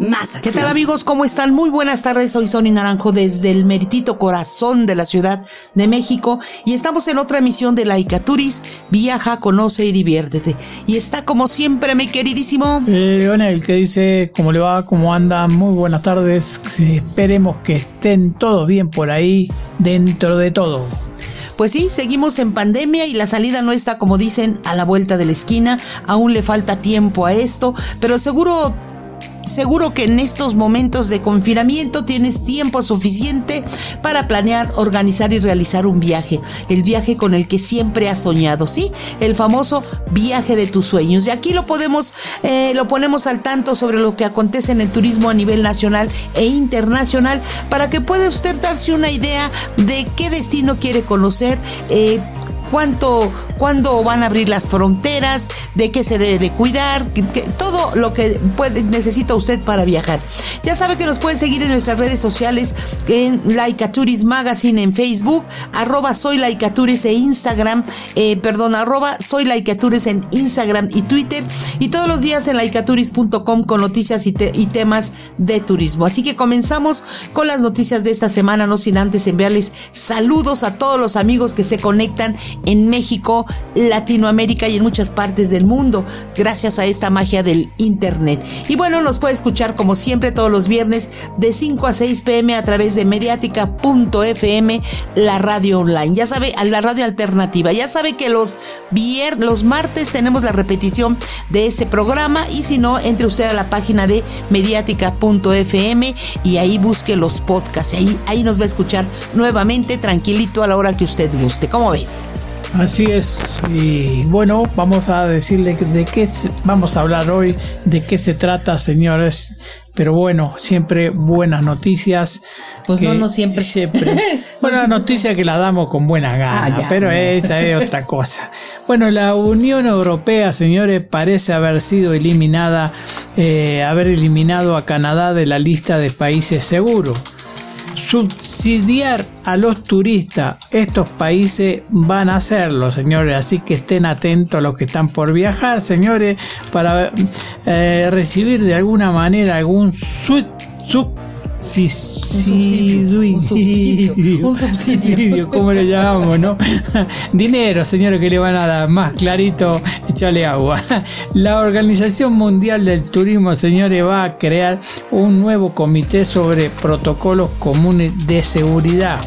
más ¿Qué tal amigos? ¿Cómo están? Muy buenas tardes. Soy Sonny Naranjo desde el meritito corazón de la Ciudad de México y estamos en otra emisión de Laica Turis. Viaja, conoce y diviértete. Y está como siempre mi queridísimo Leonel que dice cómo le va, cómo anda. Muy buenas tardes. Esperemos que estén todos bien por ahí dentro de todo. Pues sí, seguimos en pandemia y la salida no está, como dicen, a la vuelta de la esquina. Aún le falta tiempo a esto, pero seguro Seguro que en estos momentos de confinamiento tienes tiempo suficiente para planear, organizar y realizar un viaje. El viaje con el que siempre has soñado, ¿sí? El famoso viaje de tus sueños. Y aquí lo podemos, eh, lo ponemos al tanto sobre lo que acontece en el turismo a nivel nacional e internacional para que pueda usted darse una idea de qué destino quiere conocer. Eh, cuánto, cuándo van a abrir las fronteras, de qué se debe de cuidar, todo lo que necesita usted para viajar. Ya sabe que nos pueden seguir en nuestras redes sociales, en Laicaturis Magazine en Facebook, arroba soy de Instagram, eh, perdón, arroba soy Laicaturis en Instagram y Twitter, y todos los días en laicaturis.com con noticias y temas de turismo. Así que comenzamos con las noticias de esta semana, no sin antes enviarles saludos a todos los amigos que se conectan en México, Latinoamérica y en muchas partes del mundo, gracias a esta magia del Internet. Y bueno, nos puede escuchar como siempre todos los viernes de 5 a 6 pm a través de mediática.fm, la radio online. Ya sabe, la radio alternativa. Ya sabe que los, viernes, los martes tenemos la repetición de ese programa y si no, entre usted a la página de mediática.fm y ahí busque los podcasts. Ahí, ahí nos va a escuchar nuevamente tranquilito a la hora que usted guste. ¿Cómo ve? Así es, y bueno, vamos a decirle de qué vamos a hablar hoy, de qué se trata, señores. Pero bueno, siempre buenas noticias. Pues no, no siempre. Siempre. Buena noticia que la damos con buena gana, ah, pero esa es otra cosa. Bueno, la Unión Europea, señores, parece haber sido eliminada, eh, haber eliminado a Canadá de la lista de países seguros subsidiar a los turistas. Estos países van a hacerlo, señores. Así que estén atentos a los que están por viajar, señores, para eh, recibir de alguna manera algún sub, sub Sí, un subsidio, un subsidio, ¿cómo lo llamamos, no? Dinero, señores, que le van a dar más clarito, échale agua. La Organización Mundial del Turismo, señores, va a crear un nuevo comité sobre protocolos comunes de seguridad.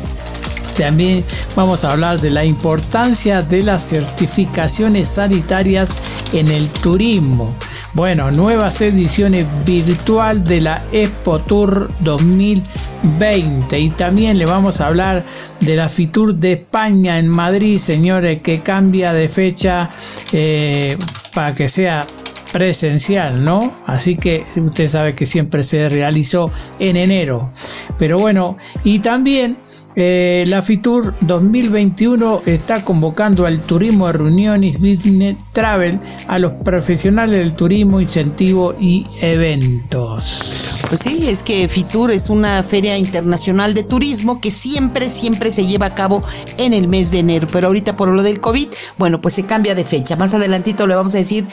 También vamos a hablar de la importancia de las certificaciones sanitarias en el turismo. Bueno, nuevas ediciones virtual de la Expo Tour 2020 y también le vamos a hablar de la Fitur de España en Madrid, señores, que cambia de fecha eh, para que sea presencial, ¿no? Así que usted sabe que siempre se realizó en enero. Pero bueno, y también eh, la FITUR 2021 está convocando al turismo de reuniones business travel a los profesionales del turismo, incentivo y eventos. Pues sí, es que FITUR es una feria internacional de turismo que siempre, siempre se lleva a cabo en el mes de enero. Pero ahorita por lo del COVID, bueno, pues se cambia de fecha. Más adelantito le vamos a decir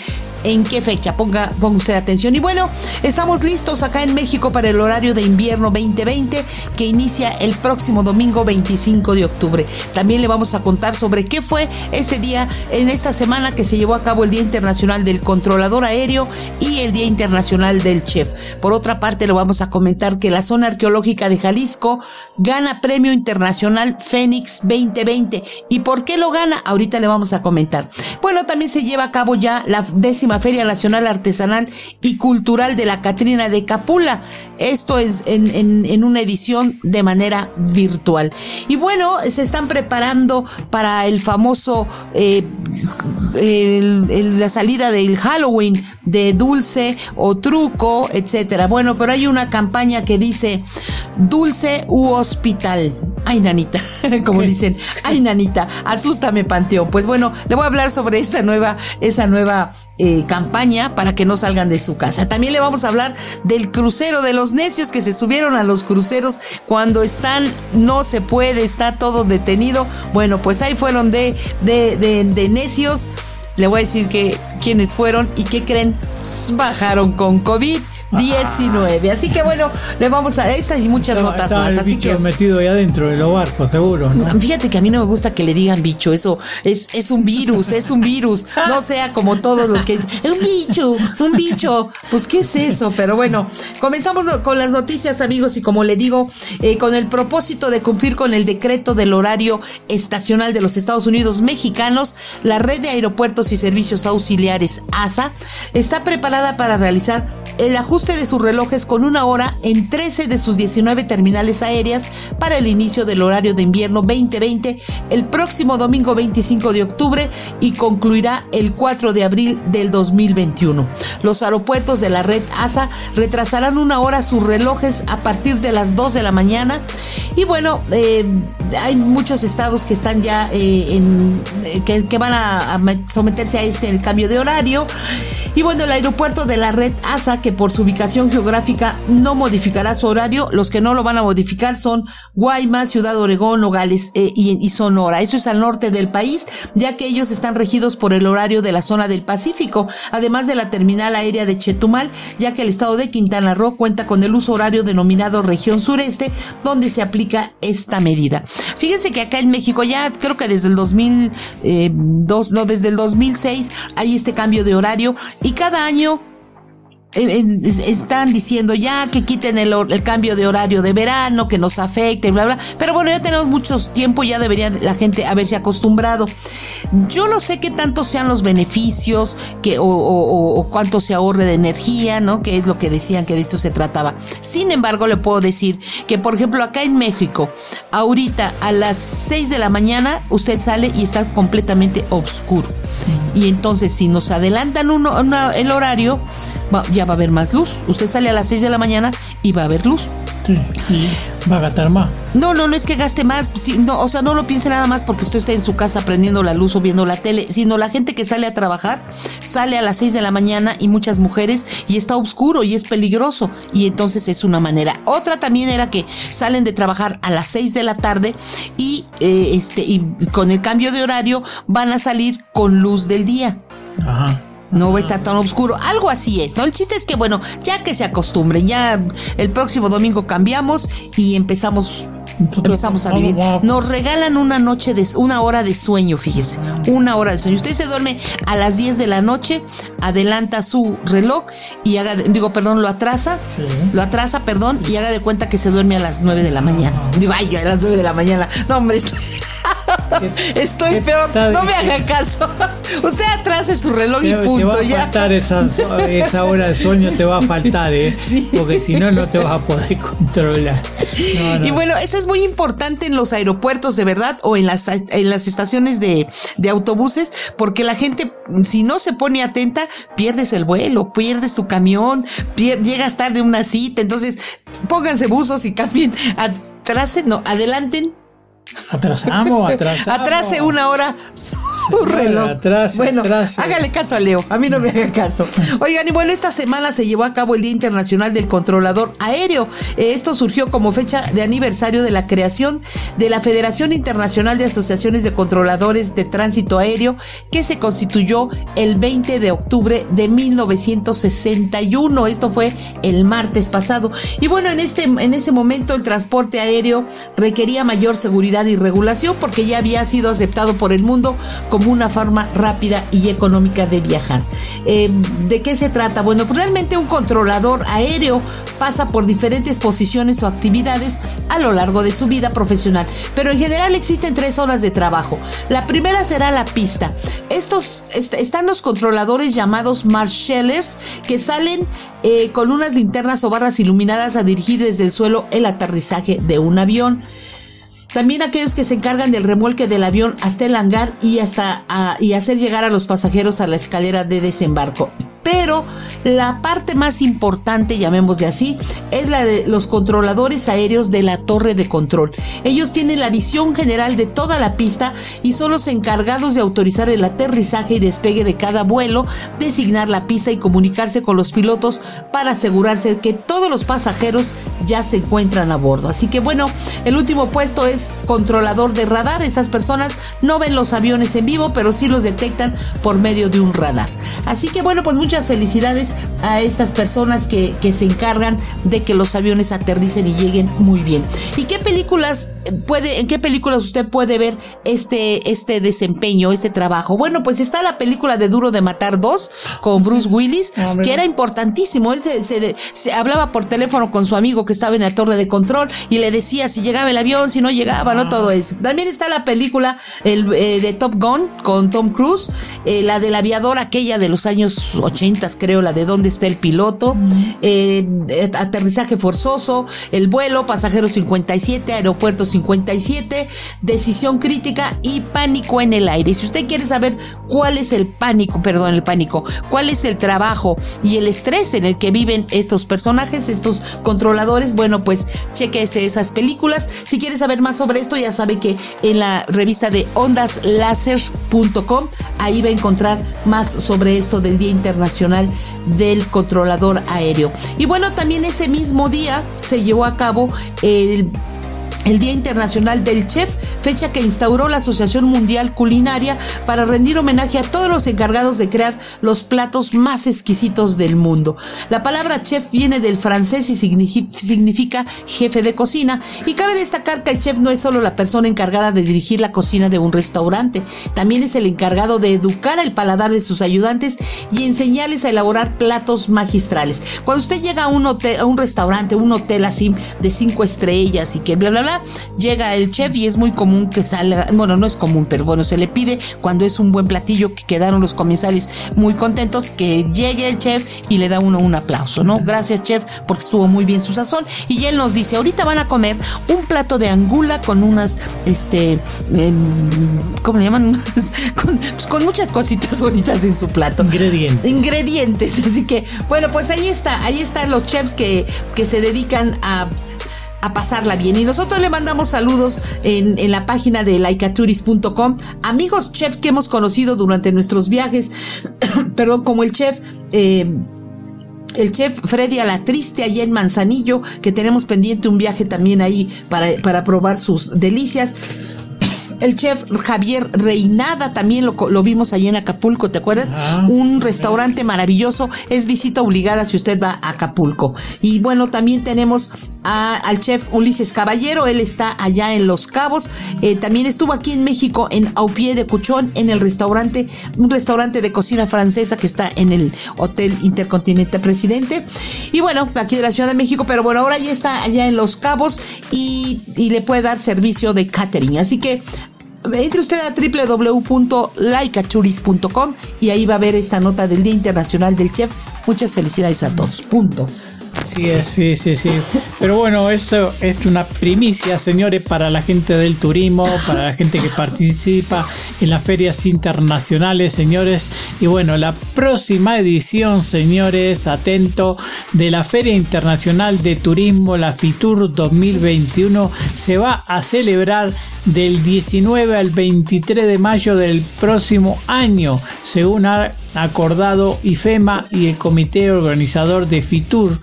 en qué fecha. Ponga, ponga usted atención. Y bueno, estamos listos acá en México para el horario de invierno 2020 que inicia el próximo domingo 25 de octubre. También le vamos a contar sobre qué fue este día, en esta semana que se llevó a cabo el Día Internacional del Controlador Aéreo y el Día Internacional del Chef. Por otra parte, lo vamos a comentar que la zona arqueológica de Jalisco gana Premio Internacional Fénix 2020. ¿Y por qué lo gana? Ahorita le vamos a comentar. Bueno, también se lleva a cabo ya la décima Feria Nacional Artesanal y Cultural de la Catrina de Capula. Esto es en, una edición de manera virtual. Y bueno, se están preparando para el famoso, eh, la salida del Halloween de dulce o truco, etcétera. Bueno, pero hay una campaña que dice dulce u hospital. ay nanita, como dicen, ay nanita, asústame Panteón. Pues bueno, le voy a hablar sobre esa nueva, esa nueva eh, campaña para que no salgan de su casa. También le vamos a hablar del crucero de los necios que se subieron a los cruceros cuando están, no se puede, está todo detenido. Bueno, pues ahí fueron de, de, de, necios. Le voy a decir que quiénes fueron y qué creen, bajaron con COVID. 19. Así que bueno, le vamos a estas y muchas notas más. el Así bicho que metido ahí adentro de los barcos, seguro, ¿no? Fíjate que a mí no me gusta que le digan bicho, eso es, es un virus, es un virus, no sea como todos los que un bicho, un bicho, pues qué es eso, pero bueno, comenzamos con las noticias amigos y como le digo, eh, con el propósito de cumplir con el decreto del horario estacional de los Estados Unidos mexicanos, la red de aeropuertos y servicios auxiliares ASA está preparada para realizar el ajuste de sus relojes con una hora en 13 de sus 19 terminales aéreas para el inicio del horario de invierno 2020 el próximo domingo 25 de octubre y concluirá el 4 de abril del 2021. Los aeropuertos de la red ASA retrasarán una hora sus relojes a partir de las 2 de la mañana y bueno, eh, hay muchos estados que están ya eh, en, eh, que, van a, a met- someterse a este cambio de horario. Y bueno, el aeropuerto de la red ASA, que por su ubicación geográfica no modificará su horario, los que no lo van a modificar son Guaymas, Ciudad Obregón, Nogales eh, y, y Sonora. Eso es al norte del país, ya que ellos están regidos por el horario de la zona del Pacífico, además de la terminal aérea de Chetumal, ya que el estado de Quintana Roo cuenta con el uso horario denominado región sureste, donde se aplica esta medida. Fíjense que acá en México ya creo que desde el 2002, no, desde el 2006 hay este cambio de horario y cada año eh, eh, están diciendo ya que quiten el, el cambio de horario de verano, que nos afecte, bla, bla. Pero bueno, ya tenemos mucho tiempo, ya debería la gente haberse acostumbrado. Yo no sé qué tanto sean los beneficios que, o, o- o- o cuánto se ahorre de energía, ¿no? Que es lo que decían que de eso se trataba. Sin embargo, le puedo decir que, por ejemplo, acá en México, ahorita a las 6 de la mañana, usted sale y está completamente oscuro. Y entonces, si nos adelantan uno, una- el horario, va- ya va a haber más luz. Usted sale a las 6 de la mañana y va a haber luz. Sí, y va a gastar más. No, no, no es que gaste más, no, o sea, no lo piense nada más porque usted está en su casa prendiendo la luz o viendo la tele, sino la gente que sale a trabajar sale a las 6 de la mañana y muchas mujeres y está oscuro y es peligroso y entonces es una manera. Otra también era que salen de trabajar a las 6 de la tarde y eh, este y con el cambio de horario van a salir con luz del día. Ajá. No va a estar tan oscuro. Algo así es, ¿no? El chiste es que, bueno, ya que se acostumbren, ya el próximo domingo cambiamos y empezamos. Empezamos a vivir. Nos regalan una noche de una hora de sueño, fíjese. Una hora de sueño. Usted se duerme a las 10 de la noche, adelanta su reloj y haga, digo, perdón, lo atrasa. Sí. Lo atrasa, perdón, y haga de cuenta que se duerme a las 9 de la mañana. Digo, ay, a las 9 de la mañana. No, hombre, estoy, qué peor. sabe No me haga caso. Usted atrase su reloj Te, y te punto. va a ya. faltar esa, esa hora de sueño, te va a faltar, ¿eh? Sí. Porque si no, no te vas a poder controlar. No, no. Y bueno, eso es muy importante en los aeropuertos, de verdad, o en las, en las estaciones de, de autobuses, porque la gente, si no se pone atenta, pierdes el vuelo, pierdes tu camión, pier- llegas tarde a una cita. Entonces, pónganse buzos y cambien, atrasen, no, adelanten, Atrasamos, atrasamos. atrase una hora su reloj. Atrase, bueno, atrase. hágale caso a Leo, a mí no me haga caso. Oigan, y bueno, esta semana se llevó a cabo el Día Internacional del Controlador Aéreo. Eh, Esto surgió como fecha de aniversario de la creación de la Federación Internacional de Asociaciones de Controladores de Tránsito Aéreo, que se constituyó el 20 de octubre de 1961. Esto fue el martes pasado. Y bueno, en este en ese momento el transporte aéreo requería mayor seguridad y regulación porque ya había sido aceptado por el mundo como una forma rápida y económica de viajar. Eh, ¿De qué se trata? Bueno, pues realmente un controlador aéreo pasa por diferentes posiciones o actividades a lo largo de su vida profesional, pero en general existen tres horas de trabajo. La primera será la pista. Estos est- están los controladores llamados marshallers que salen eh, con unas linternas o barras iluminadas a dirigir desde el suelo el aterrizaje de un avión. También aquellos que se encargan del remolque del avión hasta el hangar y hasta a- y hacer llegar a los pasajeros a la escalera de desembarco. Pero la parte más importante, llamémosle así, es la de los controladores aéreos de la torre de control. Ellos tienen la visión general de toda la pista y son los encargados de autorizar el aterrizaje y despegue de cada vuelo, designar la pista y comunicarse con los pilotos para asegurarse que todos los pasajeros ya se encuentran a bordo. Así que bueno, el último puesto es controlador de radar. Estas personas no ven los aviones en vivo, pero sí los detectan por medio de un radar. Así que bueno, pues muchas felicidades a estas personas que, se encargan de que los aviones aterricen y lleguen muy bien. ¿Y qué películas puede, en qué películas usted puede ver este, este desempeño, este trabajo? Bueno, pues está la película de Duro de Matar 2 con Bruce Willis, ah, que era importantísimo. Él se, hablaba por teléfono con su amigo que estaba en la torre de control y le decía si llegaba el avión, si no llegaba, ¿no? Todo eso. También está la película el, eh, de Top Gun con Tom Cruise, eh, la del aviador aquella de los años 80, creo, la de dónde está el piloto, eh, aterrizaje forzoso, el vuelo, pasajero 57, aeropuerto 57, decisión crítica y pánico en el aire. Si usted quiere saber cuál es el pánico, perdón, el pánico, cuál es el trabajo y el estrés en el que viven estos personajes, estos controladores, bueno, pues chequese esas películas. Si quiere saber más sobre esto, ya sabe que en la revista de ondaslaser.com, ahí va a encontrar más sobre esto del Día Internacional del Controlador Aéreo. Y bueno, también ese mismo día se llevó a cabo el el Día Internacional del Chef, fecha que instauró la Asociación Mundial Culinaria para rendir homenaje a todos los encargados de crear los platos más exquisitos del mundo. La palabra chef viene del francés y significa jefe de cocina y cabe destacar que el chef no es solo la persona encargada de dirigir la cocina de un restaurante, también es el encargado de educar el paladar de sus ayudantes y enseñarles a elaborar platos magistrales. Cuando usted llega a un hotel, a un restaurante, un hotel así de cinco estrellas y que bla bla bla llega el chef y es muy común que salga, bueno, no es común, pero bueno, se le pide cuando es un buen platillo que quedaron los comensales muy contentos que llegue el chef y le da uno un aplauso, ¿no? Gracias chef porque estuvo muy bien su sazón y él nos dice, ahorita van a comer un plato de angula con unas, este, em, ¿cómo le llaman? con, pues, con muchas cositas bonitas en su plato. Ingredientes. Ingredientes, así que, bueno, pues ahí está, ahí están los chefs que, que se dedican a a pasarla bien. Y nosotros le mandamos saludos en, la página de laicaturis.com, amigos chefs que hemos conocido durante nuestros viajes, perdón, como el chef... Eh, el chef Freddy a la triste allá en Manzanillo, que tenemos pendiente un viaje también ahí para, para probar sus delicias. El chef Javier Reinada también lo, lo vimos allí en Acapulco, ¿te acuerdas? Ah, un restaurante maravilloso. Es visita obligada si usted va a Acapulco. Y bueno, también tenemos al chef Ulises Caballero. Él está allá en Los Cabos. Eh, también estuvo aquí en México, en Aupié de Cuchón, en el restaurante, un restaurante de cocina francesa que está en el Hotel Intercontinente Presidente. Y bueno, aquí de la Ciudad de México, pero bueno, ahora ya está allá en Los Cabos y, y le puede dar servicio de catering. Así que entre usted a www.laicachuris.com y ahí va a ver esta nota del Día Internacional del Chef. Muchas felicidades a todos. Punto. Sí, sí, sí, sí. Pero bueno, eso es una primicia, señores, para la gente del turismo, para la gente que participa en las ferias internacionales, señores. Y bueno, la próxima edición, señores, atento, de la Feria Internacional de Turismo, la FITUR 2021, se va a celebrar del 19 al 23 de mayo del próximo año, según ha acordado IFEMA y el comité organizador de FITUR,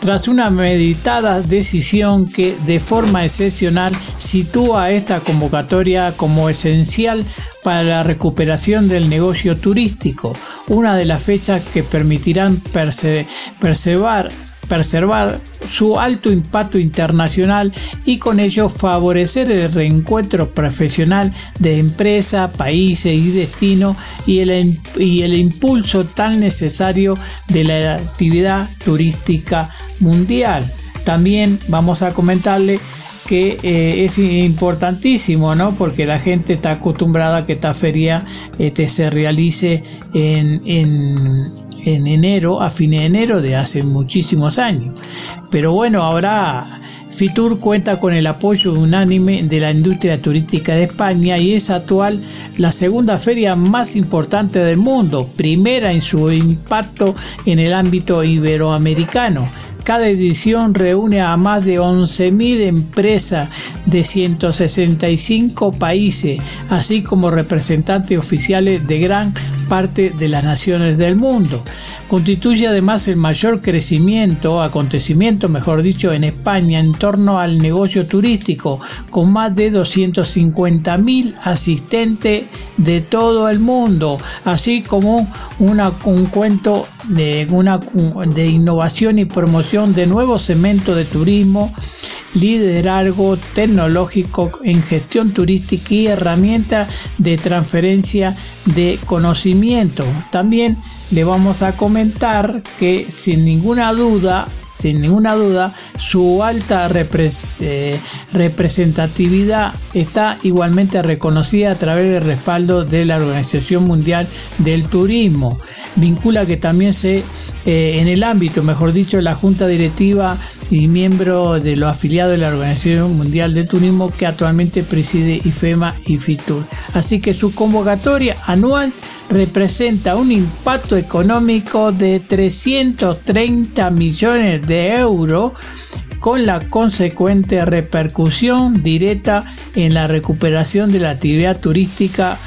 tras una meditada decisión que de forma excepcional sitúa esta convocatoria como esencial para la recuperación del negocio turístico, una de las fechas que permitirán preservar preservar su alto impacto internacional y con ello favorecer el reencuentro profesional de empresa, países y destino y el, y el impulso tan necesario de la actividad turística mundial. También vamos a comentarle que eh, es importantísimo, ¿no? Porque la gente está acostumbrada a que esta feria este, se realice en enero, a fin de enero de hace muchísimos años. Pero bueno, ahora Fitur cuenta con el apoyo unánime de la industria turística de España y es actual la segunda feria más importante del mundo, primera en su impacto en el ámbito iberoamericano cada edición reúne a más de 11.000 empresas de 165 países, así como representantes oficiales de gran parte de las naciones del mundo. Constituye además el mayor crecimiento, acontecimiento mejor dicho, en España en torno al negocio turístico, con más de 250.000 asistentes de todo el mundo, así como una, un cuento de, una, de innovación y promoción de nuevos segmentos de turismo, liderazgo tecnológico en gestión turística y herramientas de transferencia de conocimiento. También le vamos a comentar que sin ninguna duda sin ninguna duda, su alta eh, representatividad está igualmente reconocida a través del respaldo de la Organización Mundial del Turismo. Vincula que también se, eh, en el ámbito, mejor dicho, la Junta Directiva y miembro de los afiliados de la Organización Mundial del Turismo que actualmente preside IFEMA y FITUR. Así que su convocatoria anual representa un impacto económico de 330 millones de euros con la consecuente repercusión directa en la recuperación de la actividad turística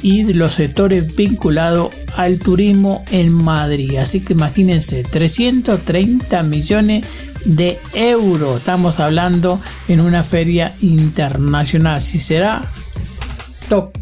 y de los sectores vinculados al turismo en Madrid. Así que imagínense, 330 millones de euros. Estamos hablando en una feria internacional. Si será top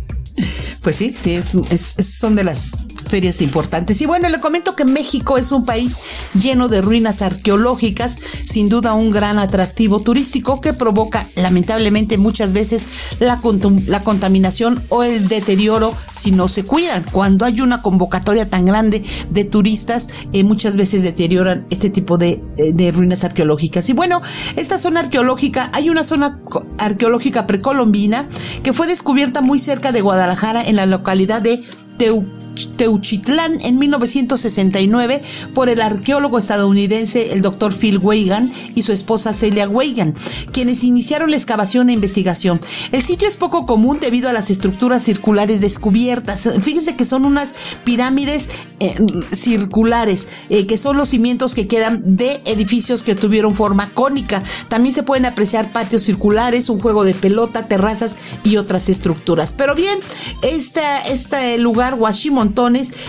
pues sí, sí es, son de las ferias importantes. Y bueno, le comento que México es un país lleno de ruinas arqueológicas, sin duda un gran atractivo turístico que provoca lamentablemente muchas veces la, la contaminación o el deterioro si no se cuidan. Cuando hay una convocatoria tan grande de turistas, eh, muchas veces deterioran este tipo de, eh, de ruinas arqueológicas. Y bueno, esta zona arqueológica, hay una zona arqueológica precolombina que fue descubierta muy cerca de Guadalajara en la localidad de Teu Teuchitlán en 1969 por el arqueólogo estadounidense el doctor Phil Weigan y su esposa Celia Weigan, quienes iniciaron la excavación e investigación. El sitio es poco común debido a las estructuras circulares descubiertas. Fíjense que son unas pirámides eh, circulares, eh, que son los cimientos que quedan de edificios que tuvieron forma cónica. También se pueden apreciar patios circulares, un juego de pelota, terrazas y otras estructuras. Pero bien, este lugar, Washimon,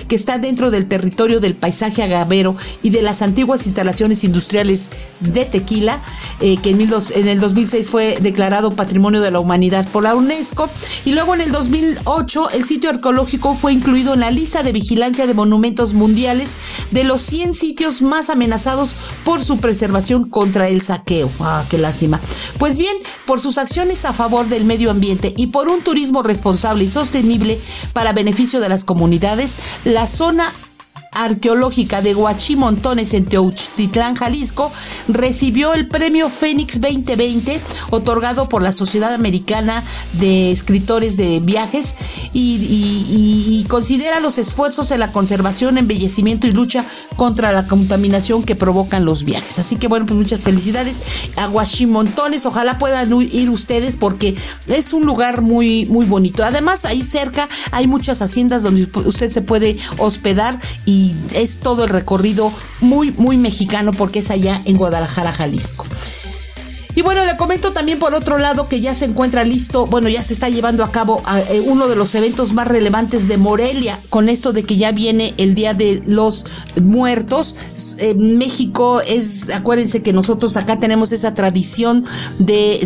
que está dentro del territorio del paisaje agavero y de las antiguas instalaciones industriales de Tequila, eh, que en, en el 2006 fue declarado Patrimonio de la Humanidad por la UNESCO. Y luego en el 2008 el sitio arqueológico fue incluido en la lista de vigilancia de monumentos mundiales de los 100 sitios más amenazados por su preservación contra el saqueo. Ah, qué lástima. Pues bien, por sus acciones a favor del medio ambiente y por un turismo responsable y sostenible para beneficio de las comunidades, la zona arqueológica de Huachimontones en Teotitlán, Jalisco, recibió el premio Fénix 2020 otorgado por la Sociedad Americana de Escritores de Viajes y, considera los esfuerzos en la conservación, embellecimiento y lucha contra la contaminación que provocan los viajes. Así que bueno, pues muchas felicidades a Huachimontones. Ojalá puedan ir ustedes porque es un lugar muy, muy bonito. Además, ahí cerca hay muchas haciendas donde usted se puede hospedar y es todo el recorrido muy, muy mexicano porque es allá en Guadalajara, Jalisco. Y bueno, le comento también por otro lado que ya se encuentra listo, bueno, ya se está llevando a cabo eh, uno de los eventos más relevantes de Morelia, con esto de que ya viene el Día de los Muertos. México es, acuérdense que nosotros acá tenemos esa tradición de,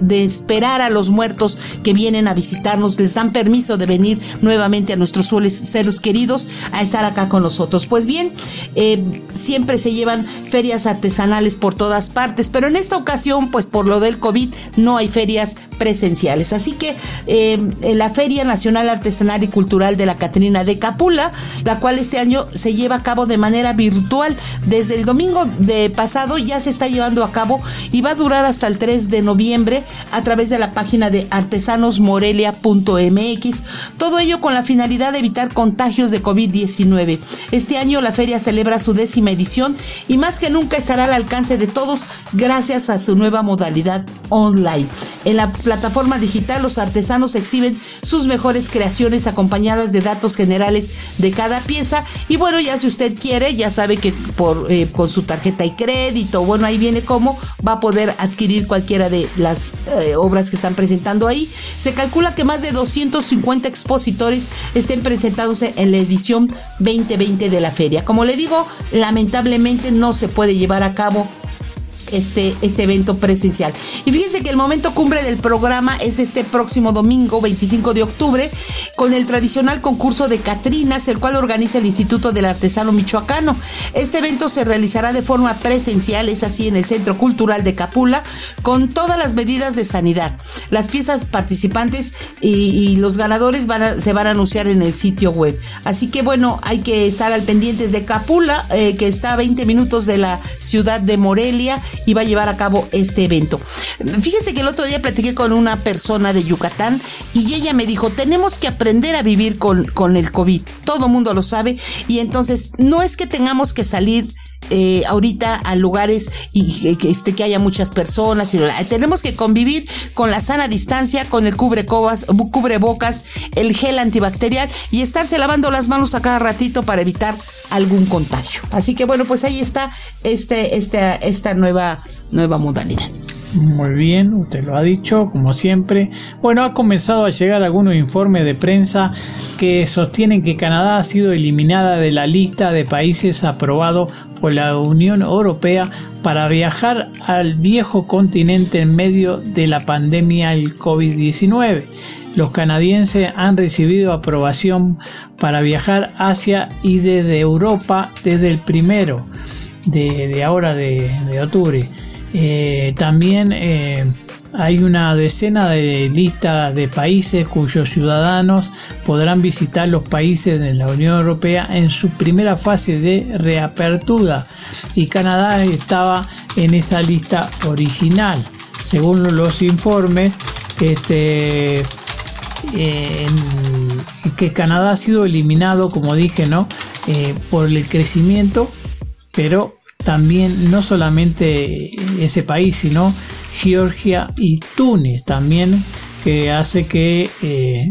de, esperar a los muertos que vienen a visitarnos, les dan permiso de venir nuevamente a nuestros seres queridos a estar acá con nosotros. Pues bien, eh, siempre se llevan ferias artesanales por todas partes, pero en esta ocasión, pues por lo del COVID, no hay ferias presenciales. Así que eh, la Feria Nacional Artesanal y Cultural de la Catrina de Capula, la cual este año se lleva a cabo de manera virtual. Desde el domingo de pasado ya se está llevando a cabo y va a durar hasta el 3 de noviembre a través de la página de artesanosmorelia.mx. Todo ello con la finalidad de evitar contagios de COVID-19. Este año la feria celebra su décima edición y más que nunca estará al alcance de todos gracias a su nueva modalidad online. En la plataforma digital los artesanos exhiben sus mejores creaciones acompañadas de datos generales de cada pieza y bueno, ya si usted quiere, ya sabe que por, eh, con su tarjeta y crédito, bueno, ahí viene cómo va a poder adquirir cualquiera de las eh, obras que están presentando ahí. Se calcula que más de 250 expositores estén presentándose en la edición 2020 de la feria. Como le digo, lamentablemente no se puede llevar a cabo este, este evento presencial. Y fíjense que el momento cumbre del programa es este próximo domingo, 25 de octubre, con el tradicional concurso de Catrinas, el cual organiza el Instituto del Artesano Michoacano. Este evento se realizará de forma presencial, es así, en el Centro Cultural de Capula, con todas las medidas de sanidad. Las piezas participantes y, los ganadores se van a anunciar en el sitio web. Así que bueno, hay que estar al pendientes de Capula, eh, que está a 20 minutos de la ciudad de Morelia y va a llevar a cabo este evento. Fíjense que el otro día platiqué con una persona de Yucatán y ella me dijo, tenemos que aprender a vivir con, con el COVID. Todo mundo lo sabe y entonces no es que tengamos que salir eh, ahorita a lugares y que, este, que haya muchas personas. Y, tenemos que convivir con la sana distancia, con el cubrecobas, cubrebocas, el gel antibacterial y estarse lavando las manos a cada ratito para evitar algún contagio. Así que bueno, pues ahí está este, este, esta nueva, nueva modalidad. Muy bien, usted lo ha dicho, como siempre. Bueno, ha comenzado a llegar algunos informes de prensa que sostienen que Canadá ha sido eliminada de la lista de países aprobados por la Unión Europea para viajar al viejo continente en medio de la pandemia del COVID-19. Los canadienses han recibido aprobación para viajar hacia y desde Europa desde el primero de, ahora de octubre. Eh, también eh, hay una decena de listas de países cuyos ciudadanos podrán visitar los países de la Unión Europea en su primera fase de reapertura y Canadá estaba en esa lista original. Según los informes, este, que Canadá ha sido eliminado, como dije, ¿no? Eh, por el crecimiento, pero también no solamente ese país, sino Georgia y Túnez también, que hace que eh,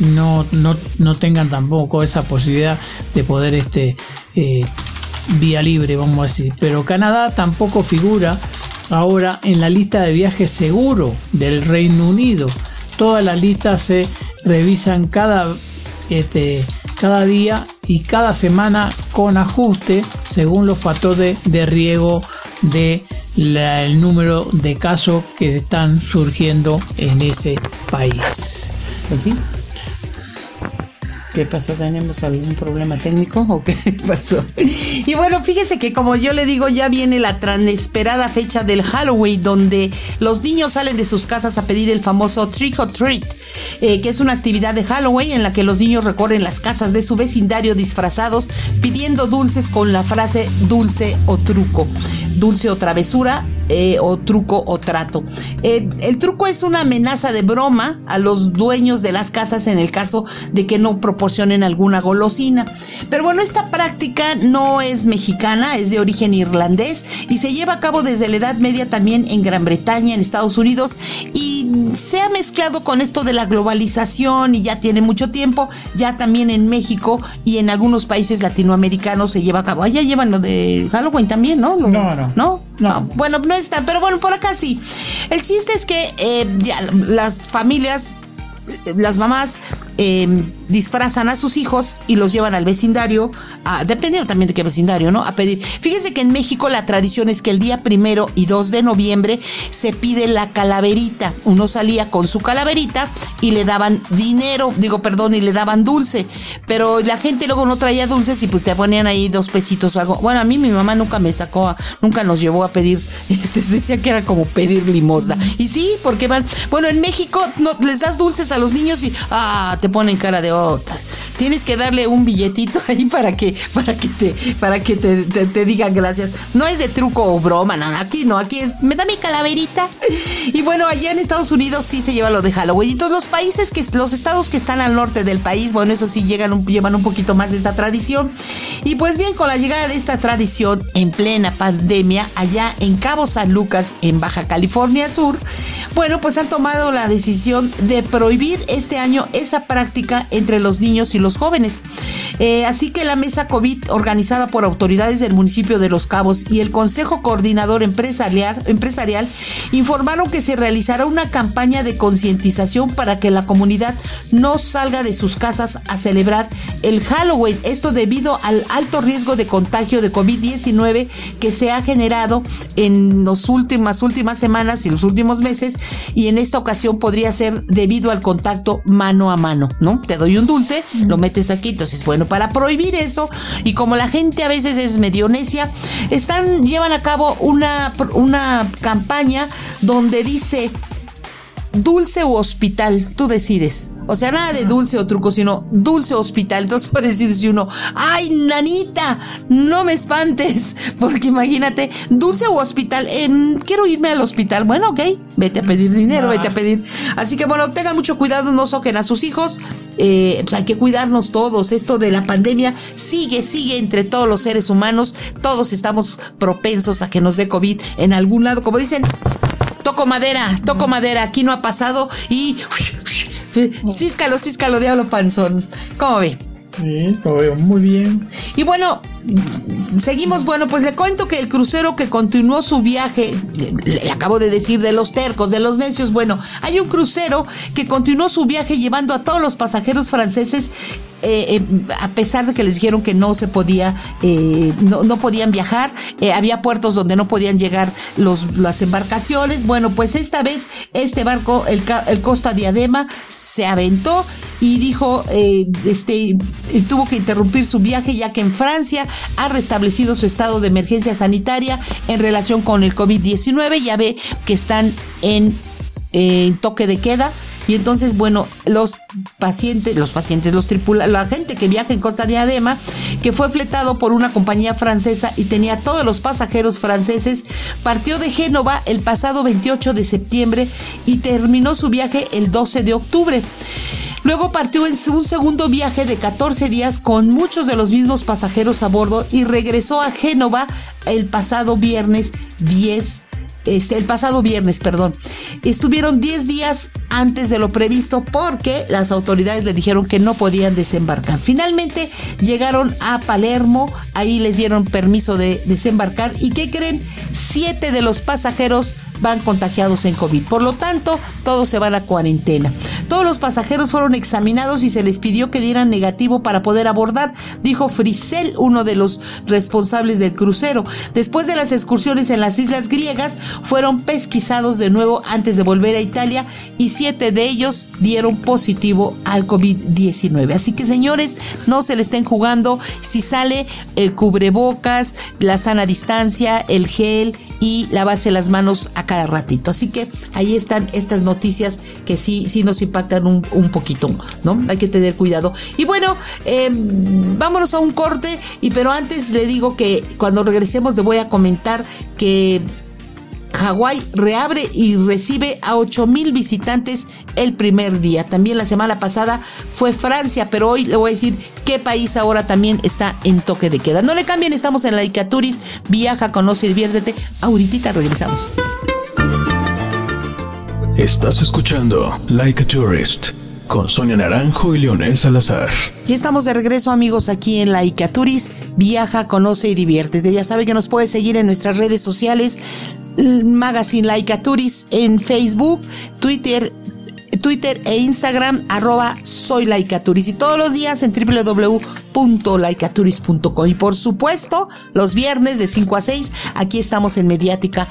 no, no, tengan tampoco esa posibilidad de poder este eh, vía libre, vamos a decir. Pero Canadá tampoco figura ahora en la lista de viajes seguro del Reino Unido. Todas las listas se revisan cada este, cada día y cada semana con ajuste según los factores de riego de el número de casos que están surgiendo en ese país. ¿Qué pasó? ¿Tenemos algún problema técnico o qué pasó? Y bueno, fíjese que como yo le digo, ya viene la tan esperada fecha del Halloween, donde los niños salen de sus casas a pedir el famoso trick or treat, eh, que es una actividad de Halloween en la que los niños recorren las casas de su vecindario disfrazados pidiendo dulces con la frase dulce o truco, dulce o travesura eh, o truco o trato. Eh, el truco es una amenaza de broma a los dueños de las casas en el caso de que no proporcionen alguna golosina. Pero bueno, esta práctica no es mexicana, es de origen irlandés y se lleva a cabo desde la Edad Media también en Gran Bretaña, en Estados Unidos y se ha mezclado con esto de la globalización y ya tiene mucho tiempo, ya también en México y en algunos países latinoamericanos se lleva a cabo. Allá llevan lo de Halloween también, ¿no? no, no. ¿No? No. Ah, bueno, no está, pero bueno, por acá sí. El chiste es que eh, ya, las familias, eh, las mamás eh, disfrazan a sus hijos y los llevan al vecindario, dependiendo también de qué vecindario, ¿no? A pedir. Fíjense que en México la tradición es que el día primero y 2 de noviembre se pide la calaverita. Uno salía con su calaverita y le daban dinero, digo, perdón, y le daban dulce. Pero la gente luego no traía dulces y pues te ponían ahí dos pesitos o algo. Bueno, a mí mi mamá nunca me sacó, nunca nos llevó a pedir, este, decía que era como pedir limosna. Y sí, porque van, bueno, en México no, les das dulces a los niños y, ah, te ponen cara de Tienes que darle un billetito ahí para que, para que te, para que te, te, digan gracias. No es de truco o broma, no, aquí no, aquí es, me da mi calaverita. Y bueno, allá en Estados Unidos sí se lleva lo de Halloween. Y todos los países que, los estados que están al norte del país, bueno, eso sí llegan llevan un poquito más de esta tradición. Y pues bien, con la llegada de esta tradición en plena pandemia, allá en Cabo San Lucas, en Baja California Sur, bueno, pues han tomado la decisión de prohibir este año esa práctica entre los niños y los jóvenes. Eh, así que la mesa COVID organizada por autoridades del municipio de Los Cabos y el Consejo Coordinador Empresarial, informaron que se realizará una campaña de concientización para que la comunidad no salga de sus casas a celebrar el Halloween. Esto debido al alto riesgo de contagio de COVID-19 que se ha generado en las últimas, últimas semanas y los últimos meses y en esta ocasión podría ser debido al contacto mano a mano, ¿no? Te doy un dulce, lo metes aquí, entonces bueno, para prohibir eso y como la gente a veces es medio necia, están, llevan a cabo una, una campaña donde dice dulce o hospital, tú decides. O sea, nada de dulce o truco, sino dulce hospital. Entonces puede decirse uno, ay, nanita, no me espantes. Porque imagínate, dulce o hospital, quiero irme al hospital. Bueno, ok, vete a pedir dinero, vete a pedir. Así que bueno, tengan mucho cuidado, no soquen a sus hijos. Eh, pues hay que cuidarnos todos. Esto de la pandemia sigue, sigue entre todos los seres humanos. Todos estamos propensos a que nos dé COVID en algún lado. Como dicen, toco madera, toco madera, aquí no ha pasado y císcalo, císcalo, diablo panzón. ¿Cómo ve? Sí, lo veo muy bien. Y bueno, seguimos, bueno, pues le cuento que el crucero que continuó su viaje, le acabo de decir de los tercos, de los necios, bueno, hay un crucero que continuó su viaje llevando a todos los pasajeros franceses eh, eh, a pesar de que les dijeron que no se podía, eh, no, podían viajar, había puertos donde no podían llegar los, las embarcaciones. Bueno, pues esta vez este barco, el, Costa Diadema, se aventó y dijo, este, tuvo que interrumpir su viaje ya que en Francia ha restablecido su estado de emergencia sanitaria en relación con el COVID-19. Ya ve que están en, en toque de queda y entonces, bueno, los pacientes, los pacientes, los tripulantes, la gente que viaja en Costa de Adema, que fue fletado por una compañía francesa y tenía todos los pasajeros franceses, partió de Génova el pasado 28 de septiembre y terminó su viaje el 12 de octubre. Luego partió en un segundo viaje de 14 días con muchos de los mismos pasajeros a bordo y regresó a Génova el pasado viernes 10 este, el pasado viernes, perdón. Estuvieron 10 días antes de lo previsto porque las autoridades le dijeron que no podían desembarcar. Finalmente llegaron a Palermo, ahí les dieron permiso de desembarcar y ¿qué creen? Siete de los pasajeros van contagiados en COVID. Por lo tanto, todos se van a cuarentena. Todos los pasajeros fueron examinados y se les pidió que dieran negativo para poder abordar, dijo Frisell, uno de los responsables del crucero. Después de las excursiones en las islas griegas, fueron pesquisados de nuevo antes de volver a Italia y siete de ellos dieron positivo al COVID-19. Así que señores, no se le estén jugando. Si sale el cubrebocas, la sana distancia, el gel y lavarse las manos a cada ratito. Así que ahí están estas noticias que sí, sí nos impactan un, poquito, ¿no? Hay que tener cuidado. Y bueno, em, vámonos a un corte, y pero antes le digo que cuando regresemos le voy a comentar que Hawái reabre y recibe a 8 mil visitantes el primer día. También la semana pasada fue Francia, pero hoy le voy a decir qué país ahora también está en toque de queda. No le cambien, estamos en la Icaturis. Viaja, conoce diviértete. Ahorita regresamos. Estás escuchando Like a Tourist con Sonia Naranjo y Leonel Salazar. Y estamos de regreso amigos aquí en Turis. Viaja, conoce y diviértete. Ya sabe que nos puede seguir en nuestras redes sociales. Magazine Laika Turis en Facebook, Twitter, Twitter e Instagram, arroba soy Laika Turis. Y todos los días en www.laicaturis.com. Y por supuesto, los viernes de 5 a 6, aquí estamos en Mediática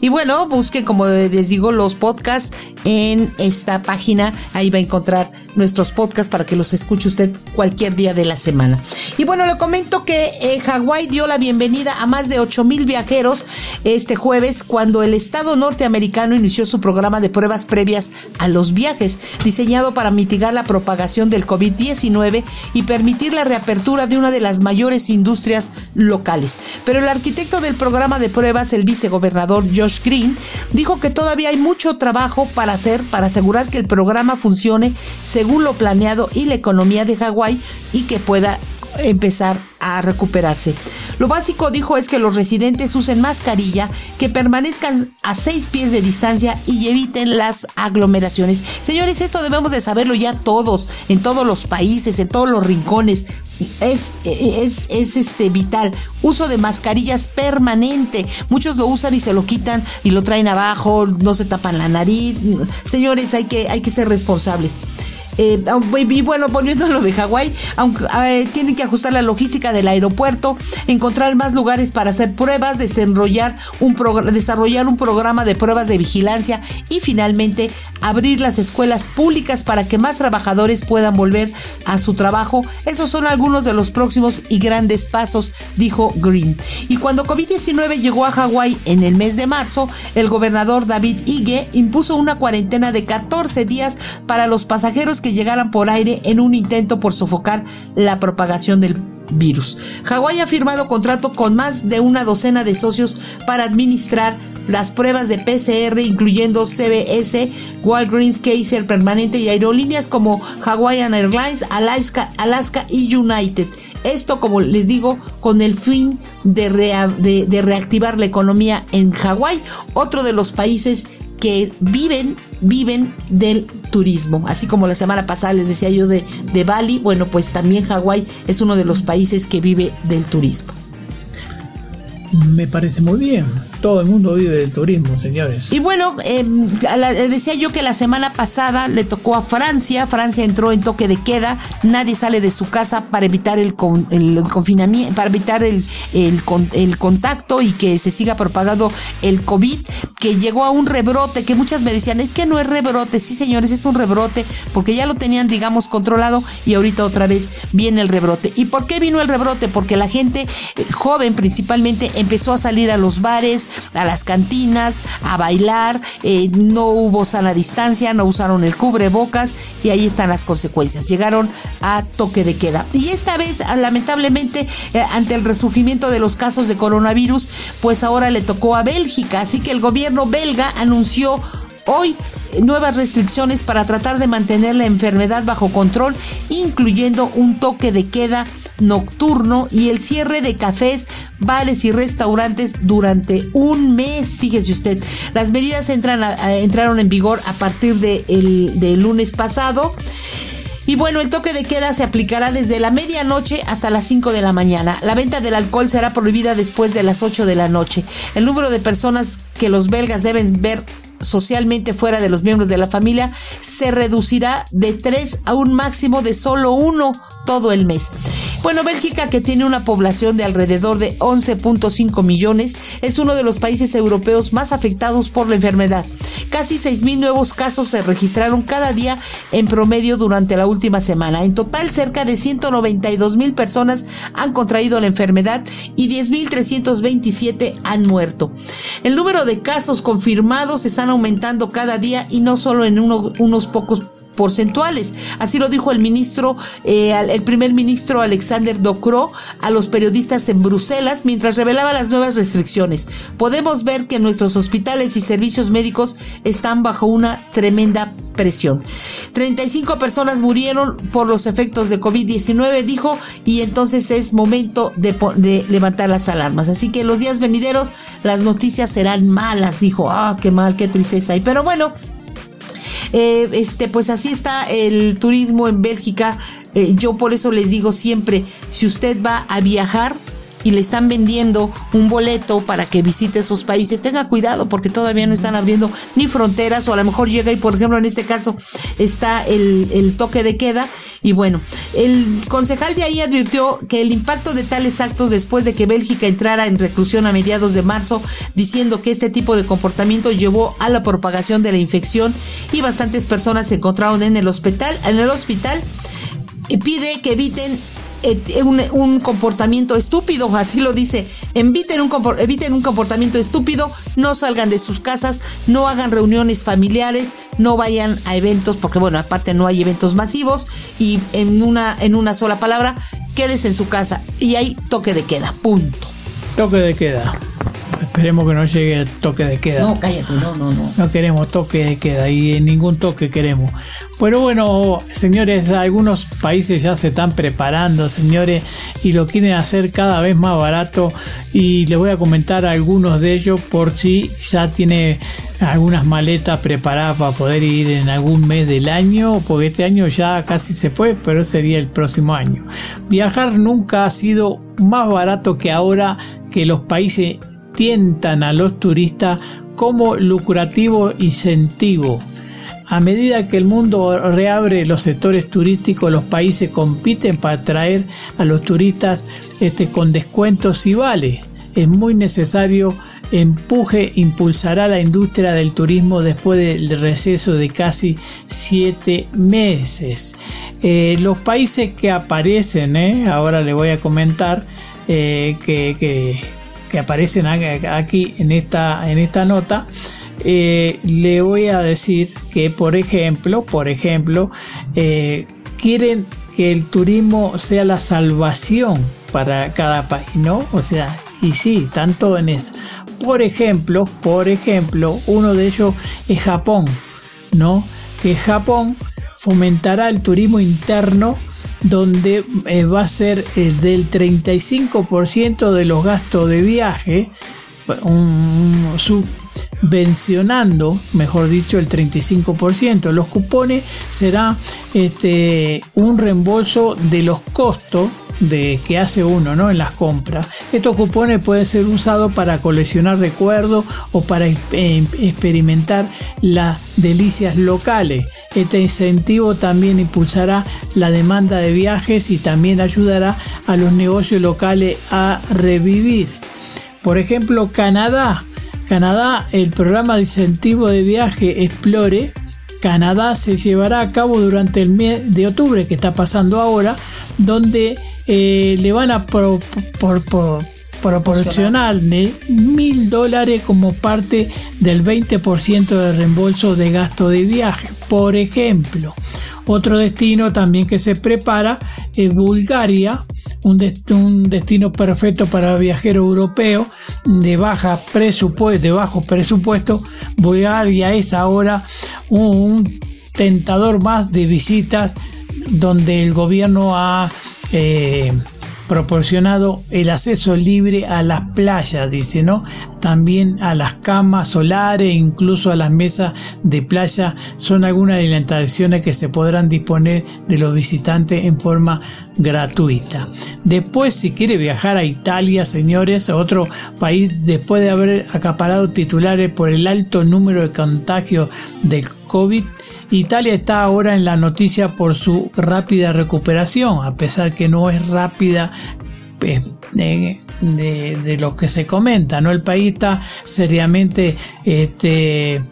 Y bueno, busque, como les digo, los podcasts en esta página. Ahí va a encontrar nuestros podcasts para que los escuche usted cualquier día de la semana. Y bueno, le comento que eh, Hawái dio la bienvenida a más de 8 mil viajeros este jueves cuando el Estado norteamericano inició su programa de pruebas previas a los viajes, diseñado para mitigar la propagación del COVID-19 y permitir la reapertura de una de las mayores industrias locales. Pero el arquitecto del programa de pruebas, el vicegobernador Josh Green, dijo que todavía hay mucho trabajo para hacer para asegurar que el programa funcione según lo planeado y la economía de Hawái y que pueda empezar a recuperarse. Lo básico, dijo, es que los residentes usen mascarilla, que permanezcan a seis pies de distancia y eviten las aglomeraciones. Señores, esto debemos de saberlo ya todos, en todos los países, en todos los rincones. Es, es, es, este vital. Uso de mascarillas permanente. Muchos lo usan y se lo quitan y lo traen abajo, no se tapan la nariz. Señores, hay que, hay que ser responsables. Eh, y bueno, volviendo a lo de Hawái, aunque eh, tienen que ajustar la logística del aeropuerto, encontrar más lugares para hacer pruebas, desarrollar un, desarrollar un programa de pruebas de vigilancia y finalmente abrir las escuelas públicas para que más trabajadores puedan volver a su trabajo. Esos son algunos de los próximos y grandes pasos, dijo Green. Y cuando COVID-19 llegó a Hawái en el mes de marzo, el gobernador David Ige impuso una cuarentena de 14 días para los pasajeros que llegaran por aire en un intento por sofocar la propagación del virus. Hawái ha firmado contrato con más de una docena de socios para administrar las pruebas de PCR, incluyendo CBS, Walgreens, Kaiser Permanente y aerolíneas como Hawaiian Airlines, Alaska, Alaska y United. Esto, como les digo, con el fin de, de reactivar la economía en Hawái, otro de los países que viven, viven del turismo. Así como la semana pasada les decía yo de, de Bali, bueno, pues también Hawái es uno de los países que vive del turismo. Me parece muy bien. Todo el mundo vive del turismo, señores. Y bueno, em, decía yo que la semana pasada le tocó a Francia. Francia entró en toque de queda. Nadie sale de su casa para evitar el, confinamiento, para evitar el, el, contacto y que se siga propagando el COVID, que llegó a un rebrote, que muchas me decían, es que no es rebrote. Sí, señores, es un rebrote, porque ya lo tenían, digamos, controlado y ahorita otra vez viene el rebrote. ¿Y por qué vino el rebrote? Porque la gente eh, joven principalmente empezó a salir a los bares, a las cantinas, a bailar, eh, no hubo sana distancia, no usaron el cubrebocas y ahí están las consecuencias. Llegaron a toque de queda. Y esta vez, lamentablemente, eh, ante el resurgimiento de los casos de coronavirus, pues ahora le tocó a Bélgica. Así que el gobierno belga anunció hoy nuevas restricciones para tratar de mantener la enfermedad bajo control, incluyendo un toque de queda nocturno y el cierre de cafés, bares y restaurantes durante un mes. Fíjese usted, las medidas entraron en vigor a partir del de lunes pasado. Y bueno, el toque de queda se aplicará desde la medianoche hasta las 5 de la mañana. La venta del alcohol será prohibida después de las 8 de la noche. El número de personas que los belgas deben ver socialmente fuera de los miembros de la familia se reducirá de tres a un máximo de solo uno todo el mes. Bueno, Bélgica, que tiene una población de alrededor de 11.5 millones, es uno de los países europeos más afectados por la enfermedad. Casi 6.000 nuevos casos se registraron cada día en promedio durante la última semana. En total, cerca de 192 mil personas han contraído la enfermedad y 10.327 han muerto. El número de casos confirmados están aumentando cada día y no solo en unos pocos porcentuales. Así lo dijo el ministro, eh, el primer ministro Alexander Docro a los periodistas en Bruselas mientras revelaba las nuevas restricciones. Podemos ver que nuestros hospitales y servicios médicos están bajo una tremenda presión. 35 personas murieron por los efectos de COVID-19, dijo, y entonces es momento de, de, levantar las alarmas. Así que los días venideros las noticias serán malas, dijo. Ah, qué mal, qué tristeza. Y pero bueno, eh, este, pues así está el turismo en Bélgica. Eh, yo por eso les digo siempre, si usted va a viajar, y le están vendiendo un boleto para que visite esos países, tenga cuidado porque todavía no están abriendo ni fronteras o a lo mejor llega y por ejemplo en este caso está el, el toque de queda. Y bueno, el concejal de ahí advirtió que el impacto de tales actos después de que Bélgica entrara en reclusión a mediados de marzo diciendo que este tipo de comportamiento llevó a la propagación de la infección y bastantes personas se encontraron en el hospital, en el hospital pide que eviten eh, un, comportamiento estúpido, así lo dice. Eviten un, comportamiento estúpido, no salgan de sus casas, no hagan reuniones familiares, no vayan a eventos, porque bueno, aparte no hay eventos masivos, y en una, en una sola palabra, quédese en su casa y hay toque de queda, punto. Toque de queda. Esperemos que no llegue el toque de queda. No, cállate, no, no, no. No queremos toque de queda y ningún toque queremos. Pero bueno, señores, algunos países ya se están preparando, señores, y lo quieren hacer cada vez más barato. Y les voy a comentar algunos de ellos por si ya tiene algunas maletas preparadas para poder ir en algún mes del año, porque este año ya casi se fue, pero sería el próximo año. Viajar nunca ha sido más barato que ahora que los países tientan a los turistas como lucrativo incentivo. A medida que el mundo reabre los sectores turísticos, los países compiten para atraer a los turistas este, con descuentos y vale. Es muy necesario empuje impulsará la industria del turismo después del receso de casi siete meses. Eh, los países que aparecen, eh, ahora le voy a comentar eh, que, que aparecen aquí en esta, en esta nota, eh, le voy a decir que, por ejemplo, por ejemplo, eh, quieren que el turismo sea la salvación para cada país, ¿no? O sea, y sí, tanto en eso. Por ejemplo, por ejemplo, uno de ellos es Japón, ¿no? Que Japón fomentará el turismo interno donde eh, va a ser eh, del 35% de los gastos de viaje, subvencionando, mejor dicho, el 35%. Los cupones será este, un reembolso de los costos de que hace uno ¿no? en las compras. Estos cupones pueden ser usados para coleccionar recuerdos o para em, experimentar las delicias locales. Este incentivo también impulsará la demanda de viajes y también ayudará a los negocios locales a revivir. Por ejemplo, Canadá. Canadá, el programa de incentivo de viaje Explore Canadá se llevará a cabo durante el mes de octubre que está pasando ahora, donde eh, le van a proporcionar mil dólares como parte del 20% de reembolso de gasto de viaje. Por ejemplo, otro destino también que se prepara es Bulgaria, un, destino perfecto para viajero europeo de baja presupuesto, de bajo presupuesto. Bulgaria es ahora un tentador más de visitas donde el gobierno ha eh, proporcionado el acceso libre a las playas, dice, ¿no? También a las camas solares, incluso a las mesas de playa, son algunas de las instalaciones que se podrán disponer de los visitantes en forma gratuita. Después, si quiere viajar a Italia, señores, a otro país, después de haber acaparado titulares por el alto número de contagios del COVID, Italia está ahora en la noticia por su rápida recuperación, a pesar que no es rápida eh, de, lo que se comenta. ¿no? El país está seriamente este,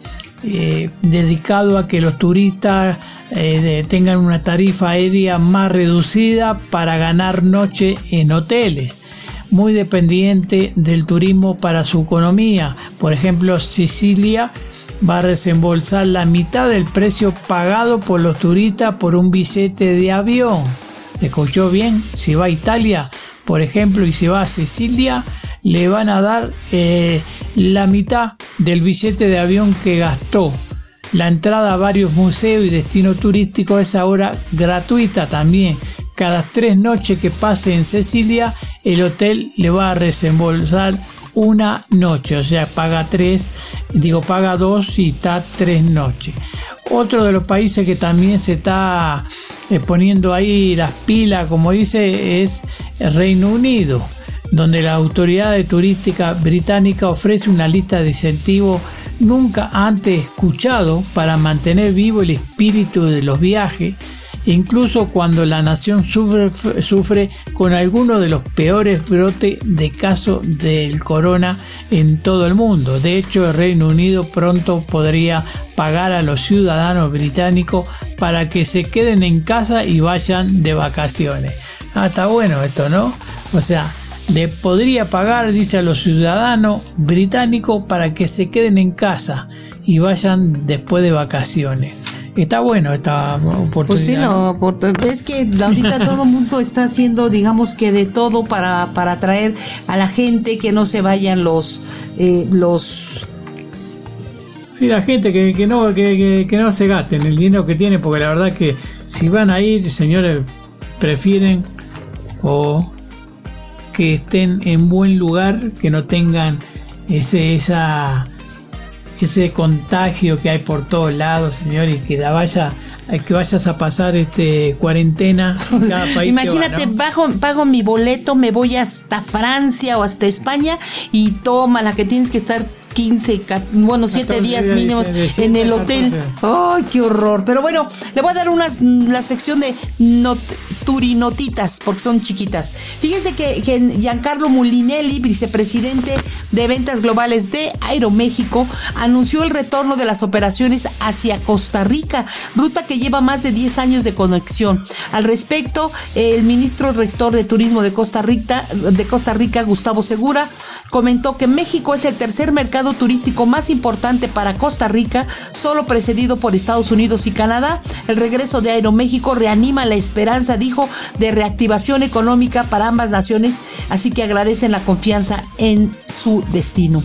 eh, dedicado a que los turistas eh, tengan una tarifa aérea más reducida para ganar noche en hoteles muy dependiente del turismo para su economía. Por ejemplo, Sicilia va a desembolsar la mitad del precio pagado por los turistas por un billete de avión. ¿Escuchó bien? Si va a Italia, por ejemplo, y si va a Sicilia, le van a dar eh, la mitad del billete de avión que gastó. La entrada a varios museos y destinos turísticos es ahora gratuita también. Cada tres noches que pase en Sicilia, el hotel le va a desembolsar una noche, o sea, paga tres, digo, paga dos y está tres noches. Otro de los países que también se está eh, poniendo ahí las pilas, como dice, es el Reino Unido. donde la autoridad turística británica ofrece una lista de incentivos nunca antes escuchado para mantener vivo el espíritu de los viajes, incluso cuando la nación sufre, con alguno de los peores brotes de casos del corona en todo el mundo. De hecho, el Reino Unido pronto podría pagar a los ciudadanos británicos para que se queden en casa y vayan de vacaciones. Ah, está bueno esto, ¿no? O sea, le podría pagar, dice a los ciudadanos británicos, para que se queden en casa y vayan después de vacaciones. Está bueno esta oportunidad. Pues sí, no, es que ahorita todo el mundo está haciendo, digamos que de todo para, para atraer a la gente, que no se vayan los... Eh, los Sí, la gente que, que no que, que, no se gasten el dinero que tienen, porque la verdad que si van a ir, señores, prefieren o que estén en buen lugar, que no tengan ese, esa, ese contagio que hay por todos lados, señor, y que la vaya que vayas a pasar este cuarentena Imagínate, pago mi boleto, me voy hasta Francia o hasta España y toma la que tienes que estar 15, bueno, 7 días mínimos en el hotel. Ay, qué horror. Pero bueno, le voy a dar unas, la sección de not, turinotitas, porque son chiquitas. Fíjense que, Giancarlo Mulinelli, vicepresidente de ventas globales de Aeroméxico, anunció el retorno de las operaciones hacia Costa Rica, ruta que lleva más de 10 años de conexión. Al respecto, el ministro rector de Turismo de Costa Rica, de Costa Rica, Gustavo Segura, comentó que México es el tercer mercado turístico más importante para Costa Rica, solo precedido por Estados Unidos y Canadá. El regreso de Aeroméxico reanima la esperanza, dijo de reactivación económica para ambas naciones, así que agradecen la confianza en su destino.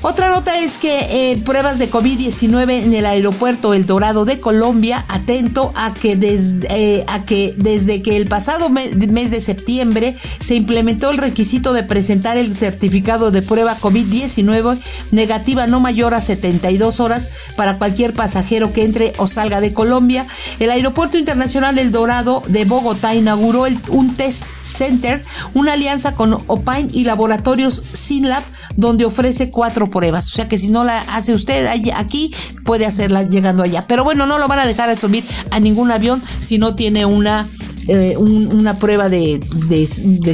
Otra nota es que eh, pruebas de COVID-19 en el aeropuerto El Dorado de Colombia, atento a que, eh, desde que el pasado mes, de septiembre se implementó el requisito de presentar el certificado de prueba COVID-19 negativa no mayor a 72 horas para cualquier pasajero que entre o salga de Colombia, el Aeropuerto Internacional El Dorado de Bogotá inauguró un test center, una alianza con Opine y Laboratorios SynLab, donde ofrece cuatro pruebas. O sea que si no la hace usted aquí, puede hacerla llegando allá. Pero bueno, no lo van a dejar de subir a ningún avión si no tiene una eh, una prueba de,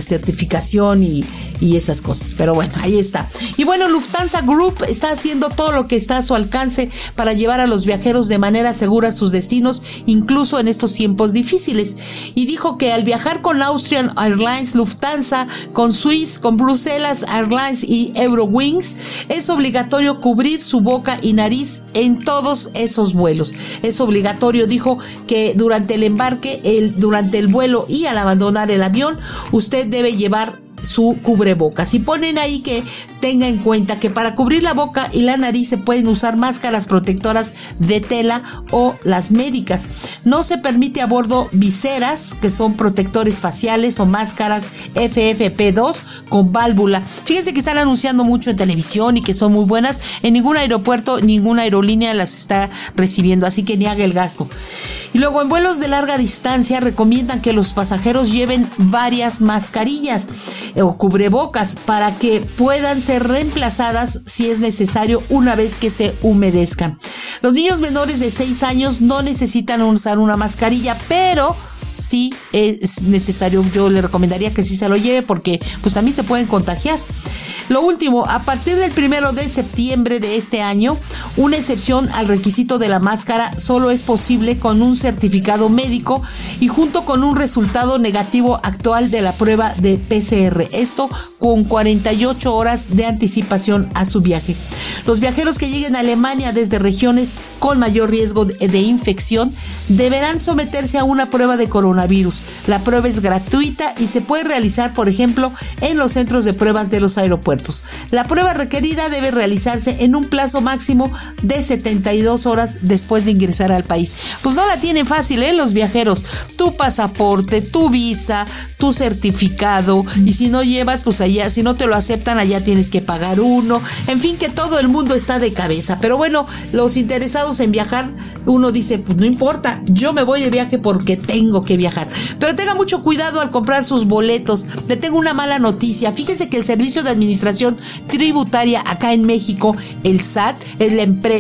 certificación y, esas cosas. Pero bueno, ahí está. Y bueno, Lufthansa Group está haciendo todo lo que está a su alcance para llevar a los viajeros de manera segura a sus destinos, incluso en estos tiempos difíciles. Y dijo que al viajar con Austrian Airlines, Lufthansa, con Swiss, con Bruselas Airlines y Eurowings, es obligatorio cubrir su boca y nariz en todos esos vuelos. Es obligatorio, dijo, que durante el embarque, el, durante el vuelo y al abandonar el avión, usted debe llevar su cubrebocas. Y ponen ahí que tenga en cuenta que para cubrir la boca y la nariz se pueden usar máscaras protectoras de tela o las médicas. No se permite a bordo viseras, que son protectores faciales o máscaras FFP2 con válvula. Fíjense que están anunciando mucho en televisión y que son muy buenas. En ningún aeropuerto, ninguna aerolínea las está recibiendo, así que ni haga el gasto. Y luego en vuelos de larga distancia recomiendan que los pasajeros lleven varias mascarillas o cubrebocas para que puedan ser reemplazadas si es necesario una vez que se humedezcan. Los niños menores de 6 años no necesitan usar una mascarilla, pero sí es necesario, yo le recomendaría que sí se lo lleve porque pues también se pueden contagiar. Lo último, a partir del primero de septiembre de este año, una excepción al requisito de la máscara solo es posible con un certificado médico y junto con un resultado negativo actual de la prueba de PCR. Esto con 48 horas de anticipación a su viaje. Los viajeros que lleguen a Alemania desde regiones con mayor riesgo de infección deberán someterse a una prueba de coronavirus. La prueba es gratuita y se puede realizar, por ejemplo, en los centros de pruebas de los aeropuertos. La prueba requerida debe realizarse en un plazo máximo de 72 horas después de ingresar al país. Pues no la tienen fácil, ¿eh? Los viajeros. Tu pasaporte, tu visa, tu certificado. Y si no llevas, pues allá, si no te lo aceptan, allá tienes que pagar uno. En fin, que todo el mundo está de cabeza. Pero bueno, los interesados en viajar, uno dice, pues no importa, yo me voy de viaje porque tengo que que viajar. Pero tenga mucho cuidado al comprar sus boletos. Le tengo una mala noticia. Fíjese que el Servicio de Administración Tributaria acá en México, el SAT, es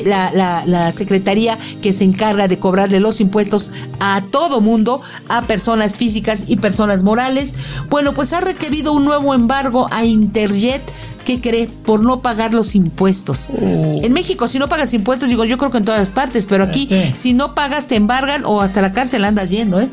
la, la, la secretaría que se encarga de cobrarle los impuestos a todo mundo, a personas físicas y personas morales. Bueno, pues ha requerido un nuevo embargo a Interjet ¿qué cree? Por no pagar los impuestos. Oh. En México, si no pagas impuestos, digo, yo creo que en todas partes, pero aquí, si no pagas, te embargan o hasta la cárcel andas yendo, ¿eh?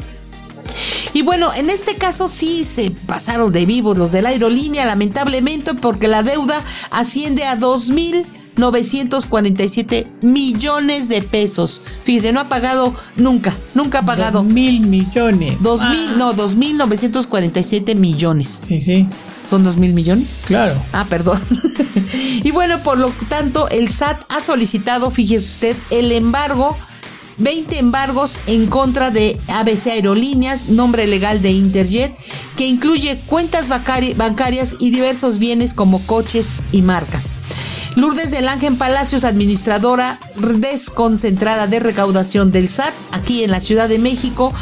Y bueno, en este caso sí se pasaron de vivos los de la aerolínea, lamentablemente, porque la deuda asciende a 2.947 millones de pesos. Fíjese, no ha pagado nunca, nunca ha pagado. Dos mil millones. Dos mil, no, 2.947 millones. Sí, sí. ¿Son dos mil millones? Claro. Ah, perdón. y bueno, por lo tanto, el SAT ha solicitado, fíjese usted, el embargo 20 embargos en contra de ABC Aerolíneas, nombre legal de Interjet, que incluye cuentas bancarias y diversos bienes como coches y marcas. Lourdes del Ángel Palacios, administradora desconcentrada de recaudación del SAT, aquí en la Ciudad de México,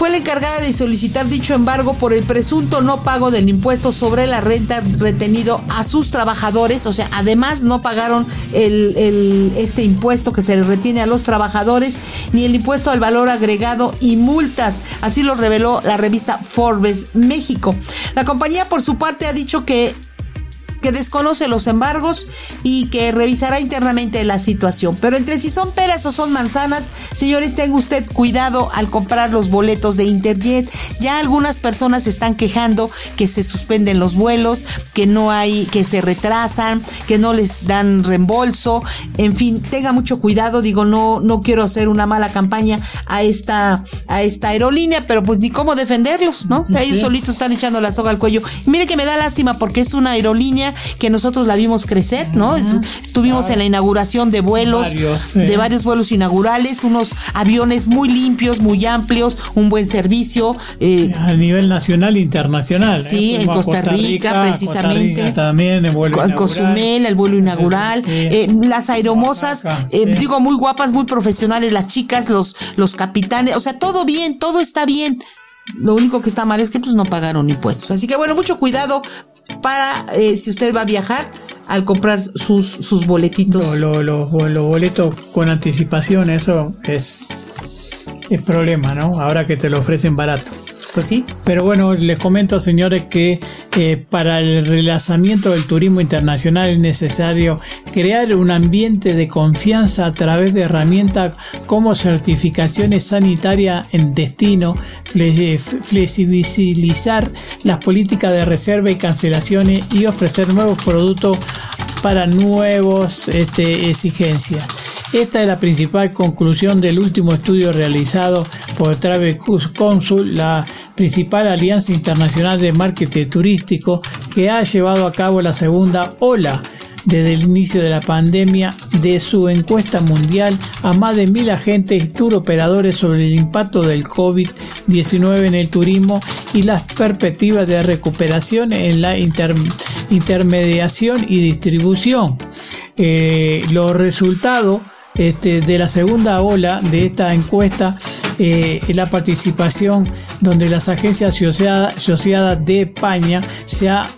fue la encargada de solicitar dicho embargo por el presunto no pago del impuesto sobre la renta retenido a sus trabajadores, o sea, además no pagaron este impuesto que se les retiene a los trabajadores, ni el impuesto al valor agregado y multas, así lo reveló la revista Forbes México. La compañía por su parte ha dicho que que desconoce los embargos y que revisará internamente la situación. Pero entre si son peras o son manzanas, señores, tenga usted cuidado al comprar los boletos de Interjet. Ya algunas personas están quejando que se suspenden los vuelos, que no hay, que se retrasan, que no les dan reembolso. En fin, tenga mucho cuidado. Digo, no, no quiero hacer una mala campaña a esta, a esta aerolínea, pero pues ni cómo defenderlos, ¿no? Ahí solitos están echando la soga al cuello. Y mire que me da lástima porque es una aerolínea que nosotros la vimos crecer, ¿no? Estuvimos en la inauguración de vuelos, de varios vuelos inaugurales, unos aviones muy limpios, muy amplios, un buen servicio. Eh, a nivel nacional e internacional. ¿eh? Sí, en Costa, Rica, precisamente. también en vuelo En Cozumel, el vuelo inaugural. Eh, las aeromosas, digo, muy guapas, muy profesionales, las chicas, los, los capitanes, o sea, todo bien, todo está bien. Lo único que está mal es que pues no pagaron impuestos. Así que bueno, mucho cuidado para eh, si usted va a viajar al comprar sus, sus boletitos. Los lo, boletos con anticipación, eso es, es problema, ¿no? Ahora que te lo ofrecen barato. Pues sí. Pero bueno, les comento, señores, que eh, para el relanzamiento del turismo internacional es necesario crear un ambiente de confianza a través de herramientas como certificaciones sanitarias en destino, flexibilizar las políticas de reserva y cancelaciones y ofrecer nuevos productos para nuevas este, exigencias. Esta es la principal conclusión del último estudio realizado por Travel Consul, la principal alianza internacional de marketing turístico que ha llevado a cabo la segunda ola desde el inicio de la pandemia de su encuesta mundial a más de mil agentes y tour operadores sobre el impacto del COVID-19 en el turismo y las perspectivas de recuperación en la intermediación y distribución. Eh, los resultados este, de la segunda ola de esta encuesta eh, la participación donde las agencias asociadas, de España se ha,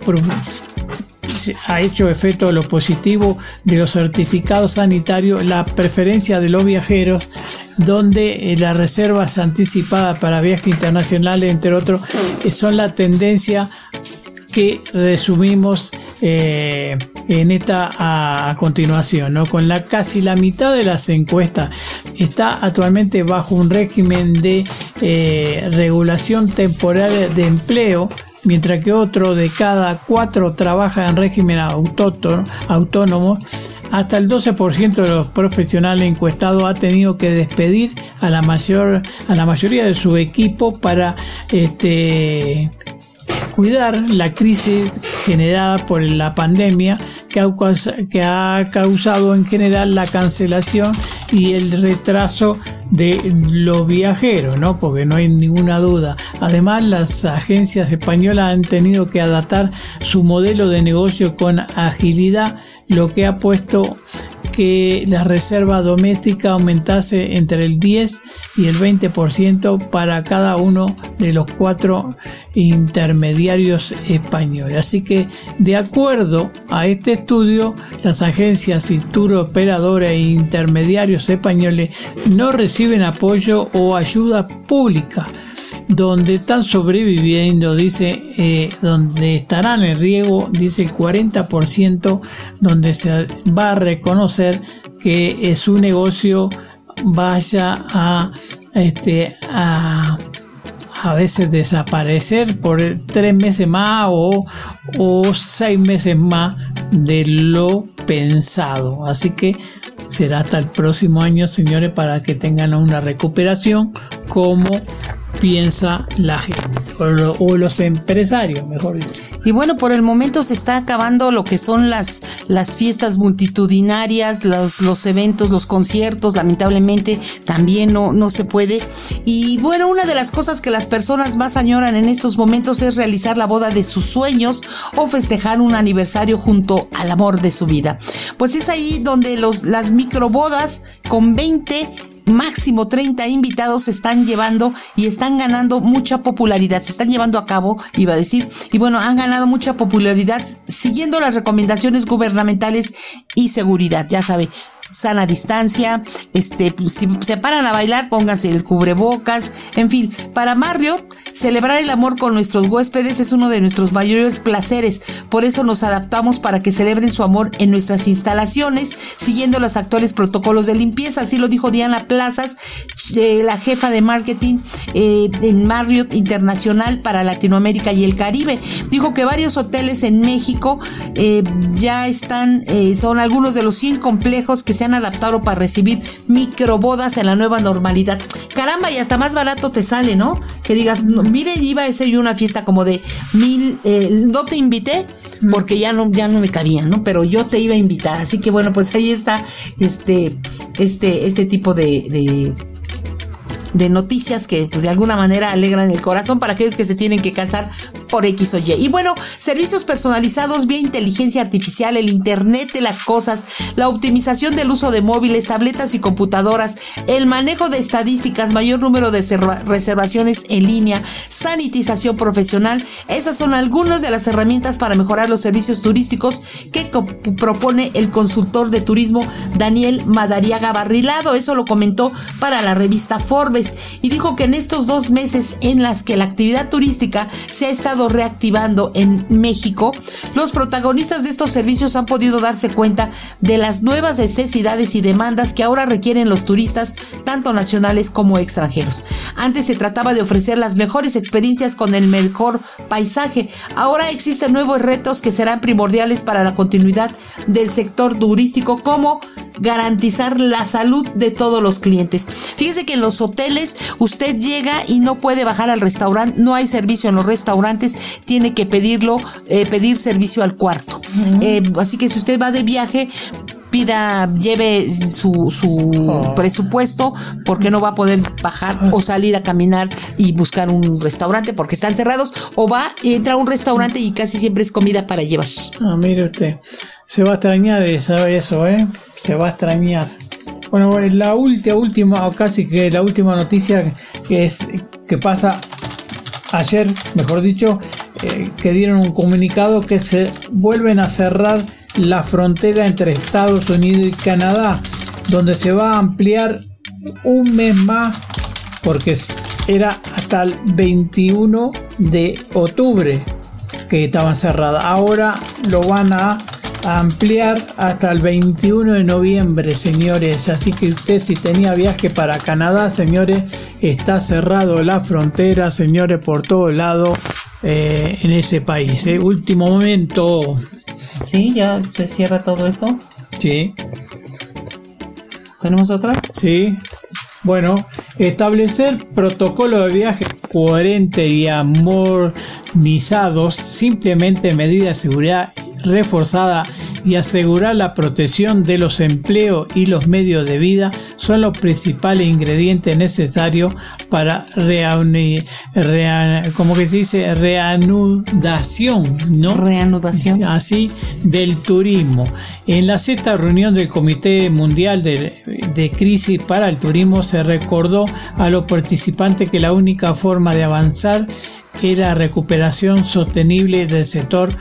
ha hecho efecto lo positivo de los certificados sanitarios, la preferencia de los viajeros, donde eh, las reservas anticipadas para viajes internacionales, entre otros, eh, son la tendencia que resumimos eh, en esta continuación, ¿no? con la casi la mitad de las encuestas está actualmente bajo un régimen de eh, regulación temporal de empleo mientras que otro de cada cuatro trabaja en régimen autónomo, hasta el 12% de los profesionales encuestados ha tenido que despedir a la mayor a la mayoría de su equipo para este cuidar la crisis generada por la pandemia que ha, causado en general la cancelación y el retraso de los viajeros, ¿no? Porque no hay ninguna duda. Además, las agencias españolas han tenido que adaptar su modelo de negocio con agilidad, lo que ha puesto que la reserva doméstica aumentase entre el 10 y el 20% para cada uno de los cuatro intermediarios españoles. Así que, de acuerdo a este estudio, las agencias y tour operadoras e intermediarios españoles no reciben apoyo o ayuda pública donde están sobreviviendo, dice, eh, donde estarán en riesgo, dice el 40%, donde se va a reconocer que su negocio vaya a, este, a, a veces desaparecer por tres meses más o, o seis meses más de lo pensado. Así que será hasta el próximo año, señores, para que tengan una recuperación como piensa la gente o, los empresarios, mejor dicho. Y bueno, por el momento se está acabando lo que son las, las fiestas multitudinarias, los, los eventos, los conciertos, lamentablemente también no, no se puede. Y bueno, una de las cosas que las personas más añoran en estos momentos es realizar la boda de sus sueños o festejar un aniversario junto al amor de su vida. Pues es ahí donde los, las microbodas con 20 máximo 30 invitados se están llevando y están ganando mucha popularidad, se están llevando a cabo, iba a decir, y bueno, han ganado mucha popularidad siguiendo las recomendaciones gubernamentales y seguridad, ya sabe, sana distancia, este, pues, si se paran a bailar, pónganse el cubrebocas, en fin, para Marriott, celebrar el amor con nuestros huéspedes es uno de nuestros mayores placeres, por eso nos adaptamos para que celebren su amor en nuestras instalaciones, siguiendo los actuales protocolos de limpieza, así lo dijo Diana Plazas, eh, la jefa de marketing eh, en Marriott Internacional para Latinoamérica y el Caribe. Dijo que varios hoteles en México eh, ya están, son algunos de los 100 complejos que se han adaptado para recibir microbodas en la nueva normalidad. Caramba, y hasta más barato te sale, ¿no? Que digas, mire, iba a ser yo una fiesta como de mil, eh, no te invité porque ya no, ya no me cabía, ¿no? Pero yo te iba a invitar. Así que bueno, pues ahí está este, este, este tipo de de noticias que pues, de alguna manera alegran el corazón para aquellos que se tienen que casar por X o Y. Y bueno, servicios personalizados vía inteligencia artificial, el Internet de las cosas, la optimización del uso de móviles, tabletas y computadoras, el manejo de estadísticas, mayor número de reservaciones en línea, sanitización profesional. Esas son algunas de las herramientas para mejorar los servicios turísticos que propone el consultor de turismo Daniel Madariaga Barrilado. Eso lo comentó para la revista Forbes y dijo que en estos dos meses en las que la actividad turística se ha estado reactivando en México, los protagonistas de estos servicios han podido darse cuenta de las nuevas necesidades y demandas que ahora requieren los turistas, tanto nacionales como extranjeros. Antes se trataba de ofrecer las mejores experiencias con el mejor paisaje. Ahora existen nuevos retos que serán primordiales para la continuidad del sector turístico, como garantizar la salud de todos los clientes. Fíjese que en los hoteles usted llega y no puede bajar al restaurante, no hay servicio en los restaurantes, tiene que pedirlo, eh, pedir servicio al cuarto. Eh, así que si usted va de viaje, pida, lleve su, su oh. presupuesto porque no va a poder bajar o salir a caminar y buscar un restaurante porque están cerrados o va, entra a un restaurante y casi siempre es comida para llevar. Ah, mire usted. Se va a extrañar sabe eso, ¿eh? Se va a extrañar. Bueno, la última, última, casi que la última noticia que es que pasa ayer, mejor dicho, eh, que dieron un comunicado que se vuelven a cerrar la frontera entre Estados Unidos y Canadá, donde se va a ampliar un mes más, porque era hasta el 21 de octubre que estaban cerradas. Ahora lo van a ampliar hasta el 21 de noviembre, señores. Así que usted si tenía viaje para Canadá, señores, está cerrado la frontera, señores, por todo lado eh, en ese país. ¿eh? Último momento. Sí, ya se cierra todo eso. Sí. ¿Tenemos otra? Sí. Bueno, establecer protocolo de viaje coherente y amortizados, simplemente medidas de seguridad reforzada y asegurar la protección de los empleos y los medios de vida son los principales ingredientes necesarios para que se dice, reanudación, ¿no? Reanudación. Así del turismo. En la sexta reunión del Comité Mundial de, de Crisis para el Turismo se recordó a los participantes que la única forma de avanzar era recuperación sostenible del sector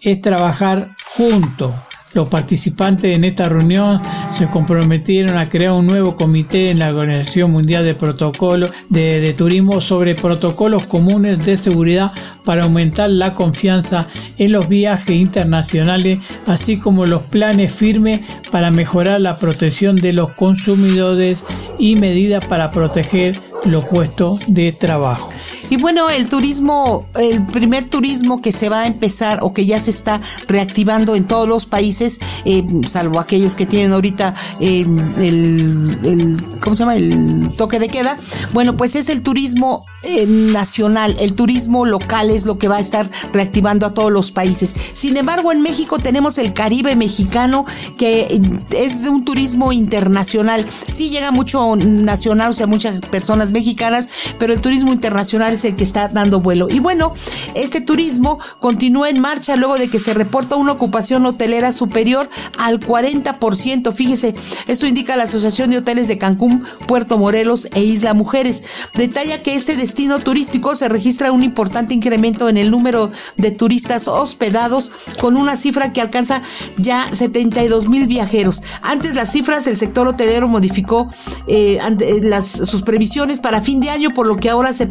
es trabajar juntos los participantes en esta reunión se comprometieron a crear un nuevo comité en la Organización Mundial de Protocolo de, Turismo sobre protocolos comunes de seguridad para aumentar la confianza en los viajes internacionales, así como los planes firmes para mejorar la protección de los consumidores y medidas para proteger los puestos de trabajo. Y bueno, el turismo, el primer turismo que se va a empezar o que ya se está reactivando en todos los países, eh, salvo aquellos que tienen ahorita eh, el, ¿cómo se llama? El toque de queda. Bueno, pues es el turismo eh, nacional, el turismo local es lo que va a estar reactivando a todos los países. Sin embargo, en México tenemos el Caribe mexicano, que es un turismo internacional. Sí llega mucho nacional, o sea, muchas personas mexicanas, pero el turismo internacional es el que está dando vuelo. Y bueno, este turismo continúa en marcha luego de que se reporta una ocupación hotelera superior al 40%. Fíjese, eso indica la Asociación de Hoteles de Cancún, Puerto Morelos e Isla Mujeres. Detalla que este destino turístico se registra un importante incremento en el número de turistas hospedados con una cifra que alcanza ya 72 mil viajeros. Antes las cifras, el sector hotelero modificó eh, las, sus previsiones para fin de año, por lo que ahora se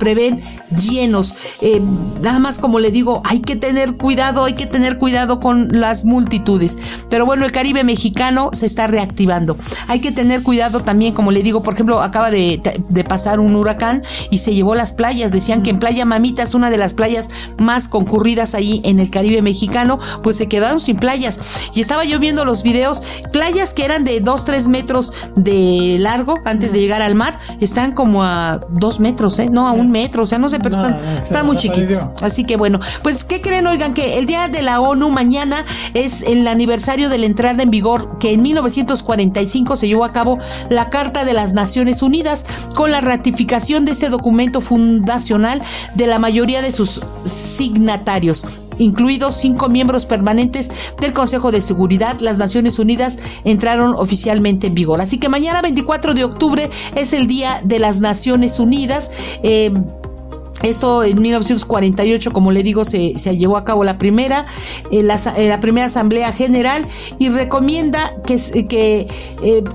llenos. Eh, nada más como le digo, hay que tener cuidado, hay que tener cuidado con las multitudes. Pero bueno, el Caribe mexicano se está reactivando. Hay que tener cuidado también, como le digo, por ejemplo, acaba de, pasar un huracán y se llevó las playas. Decían que en Playa Mamita es una de las playas más concurridas ahí en el Caribe mexicano, pues se quedaron sin playas. Y estaba yo viendo los videos, playas que eran de 2, 3 metros de largo antes de llegar al mar, están como a 2 metros, ¿eh? No, a un metro, o sea, no sé, pero están, están muy chiquitos. Así que bueno, pues ¿qué creen? Oigan, que el día de la ONU mañana es el aniversario de la entrada en vigor que en 1945 se llevó a cabo la Carta de las Naciones Unidas con la ratificación de este documento fundacional de la mayoría de sus signatarios incluidos cinco miembros permanentes del Consejo de Seguridad, las Naciones Unidas entraron oficialmente en vigor. Así que mañana 24 de octubre es el Día de las Naciones Unidas. Eh, esto en 1948, como le digo, se, llevó a cabo la primera, eh, eh, la, primera Asamblea General y recomienda que, que,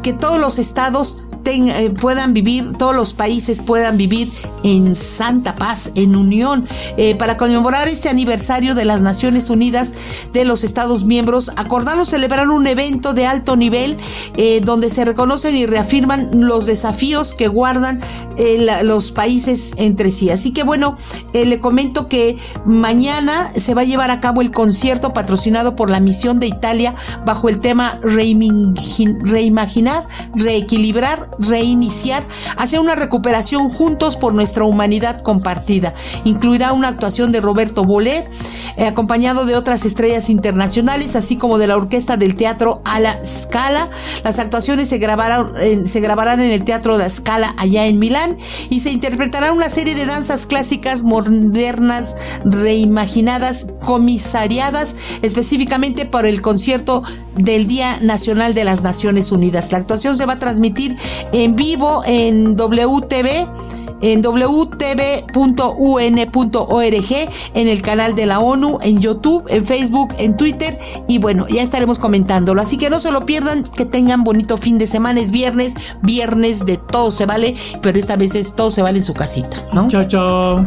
que todos los estados eh, puedan vivir, todos los países puedan vivir en santa paz, en unión. Eh, para conmemorar este aniversario de las Naciones Unidas de los Estados miembros, acordaron celebrar un evento de alto nivel eh, donde se reconocen y reafirman los desafíos que guardan los países entre sí. Así que bueno, le comento que mañana se va a llevar a cabo el concierto patrocinado por la misión de Italia bajo el tema reimaginar, reequilibrar reiniciar hacia una recuperación juntos por nuestra humanidad compartida. Incluirá una actuación de Roberto Bolé, eh, acompañado de otras estrellas internacionales, así como de la orquesta del teatro a la Scala. Las actuaciones se grabarán, se grabarán en el Teatro de la Scala allá en Milán y se interpretará una serie de danzas clásicas modernas, reimaginadas, comisariadas específicamente por el concierto del Día Nacional de las Naciones Unidas. La actuación se va a transmitir en vivo en WTV en wtv.un.org, en el canal de la ONU, en YouTube, en Facebook, en Twitter y bueno, ya estaremos comentándolo. Así que no se lo pierdan, que tengan bonito fin de semana. Es viernes, viernes de todo se vale, pero esta vez es todo se vale en su casita, ¿no? Chao, chao.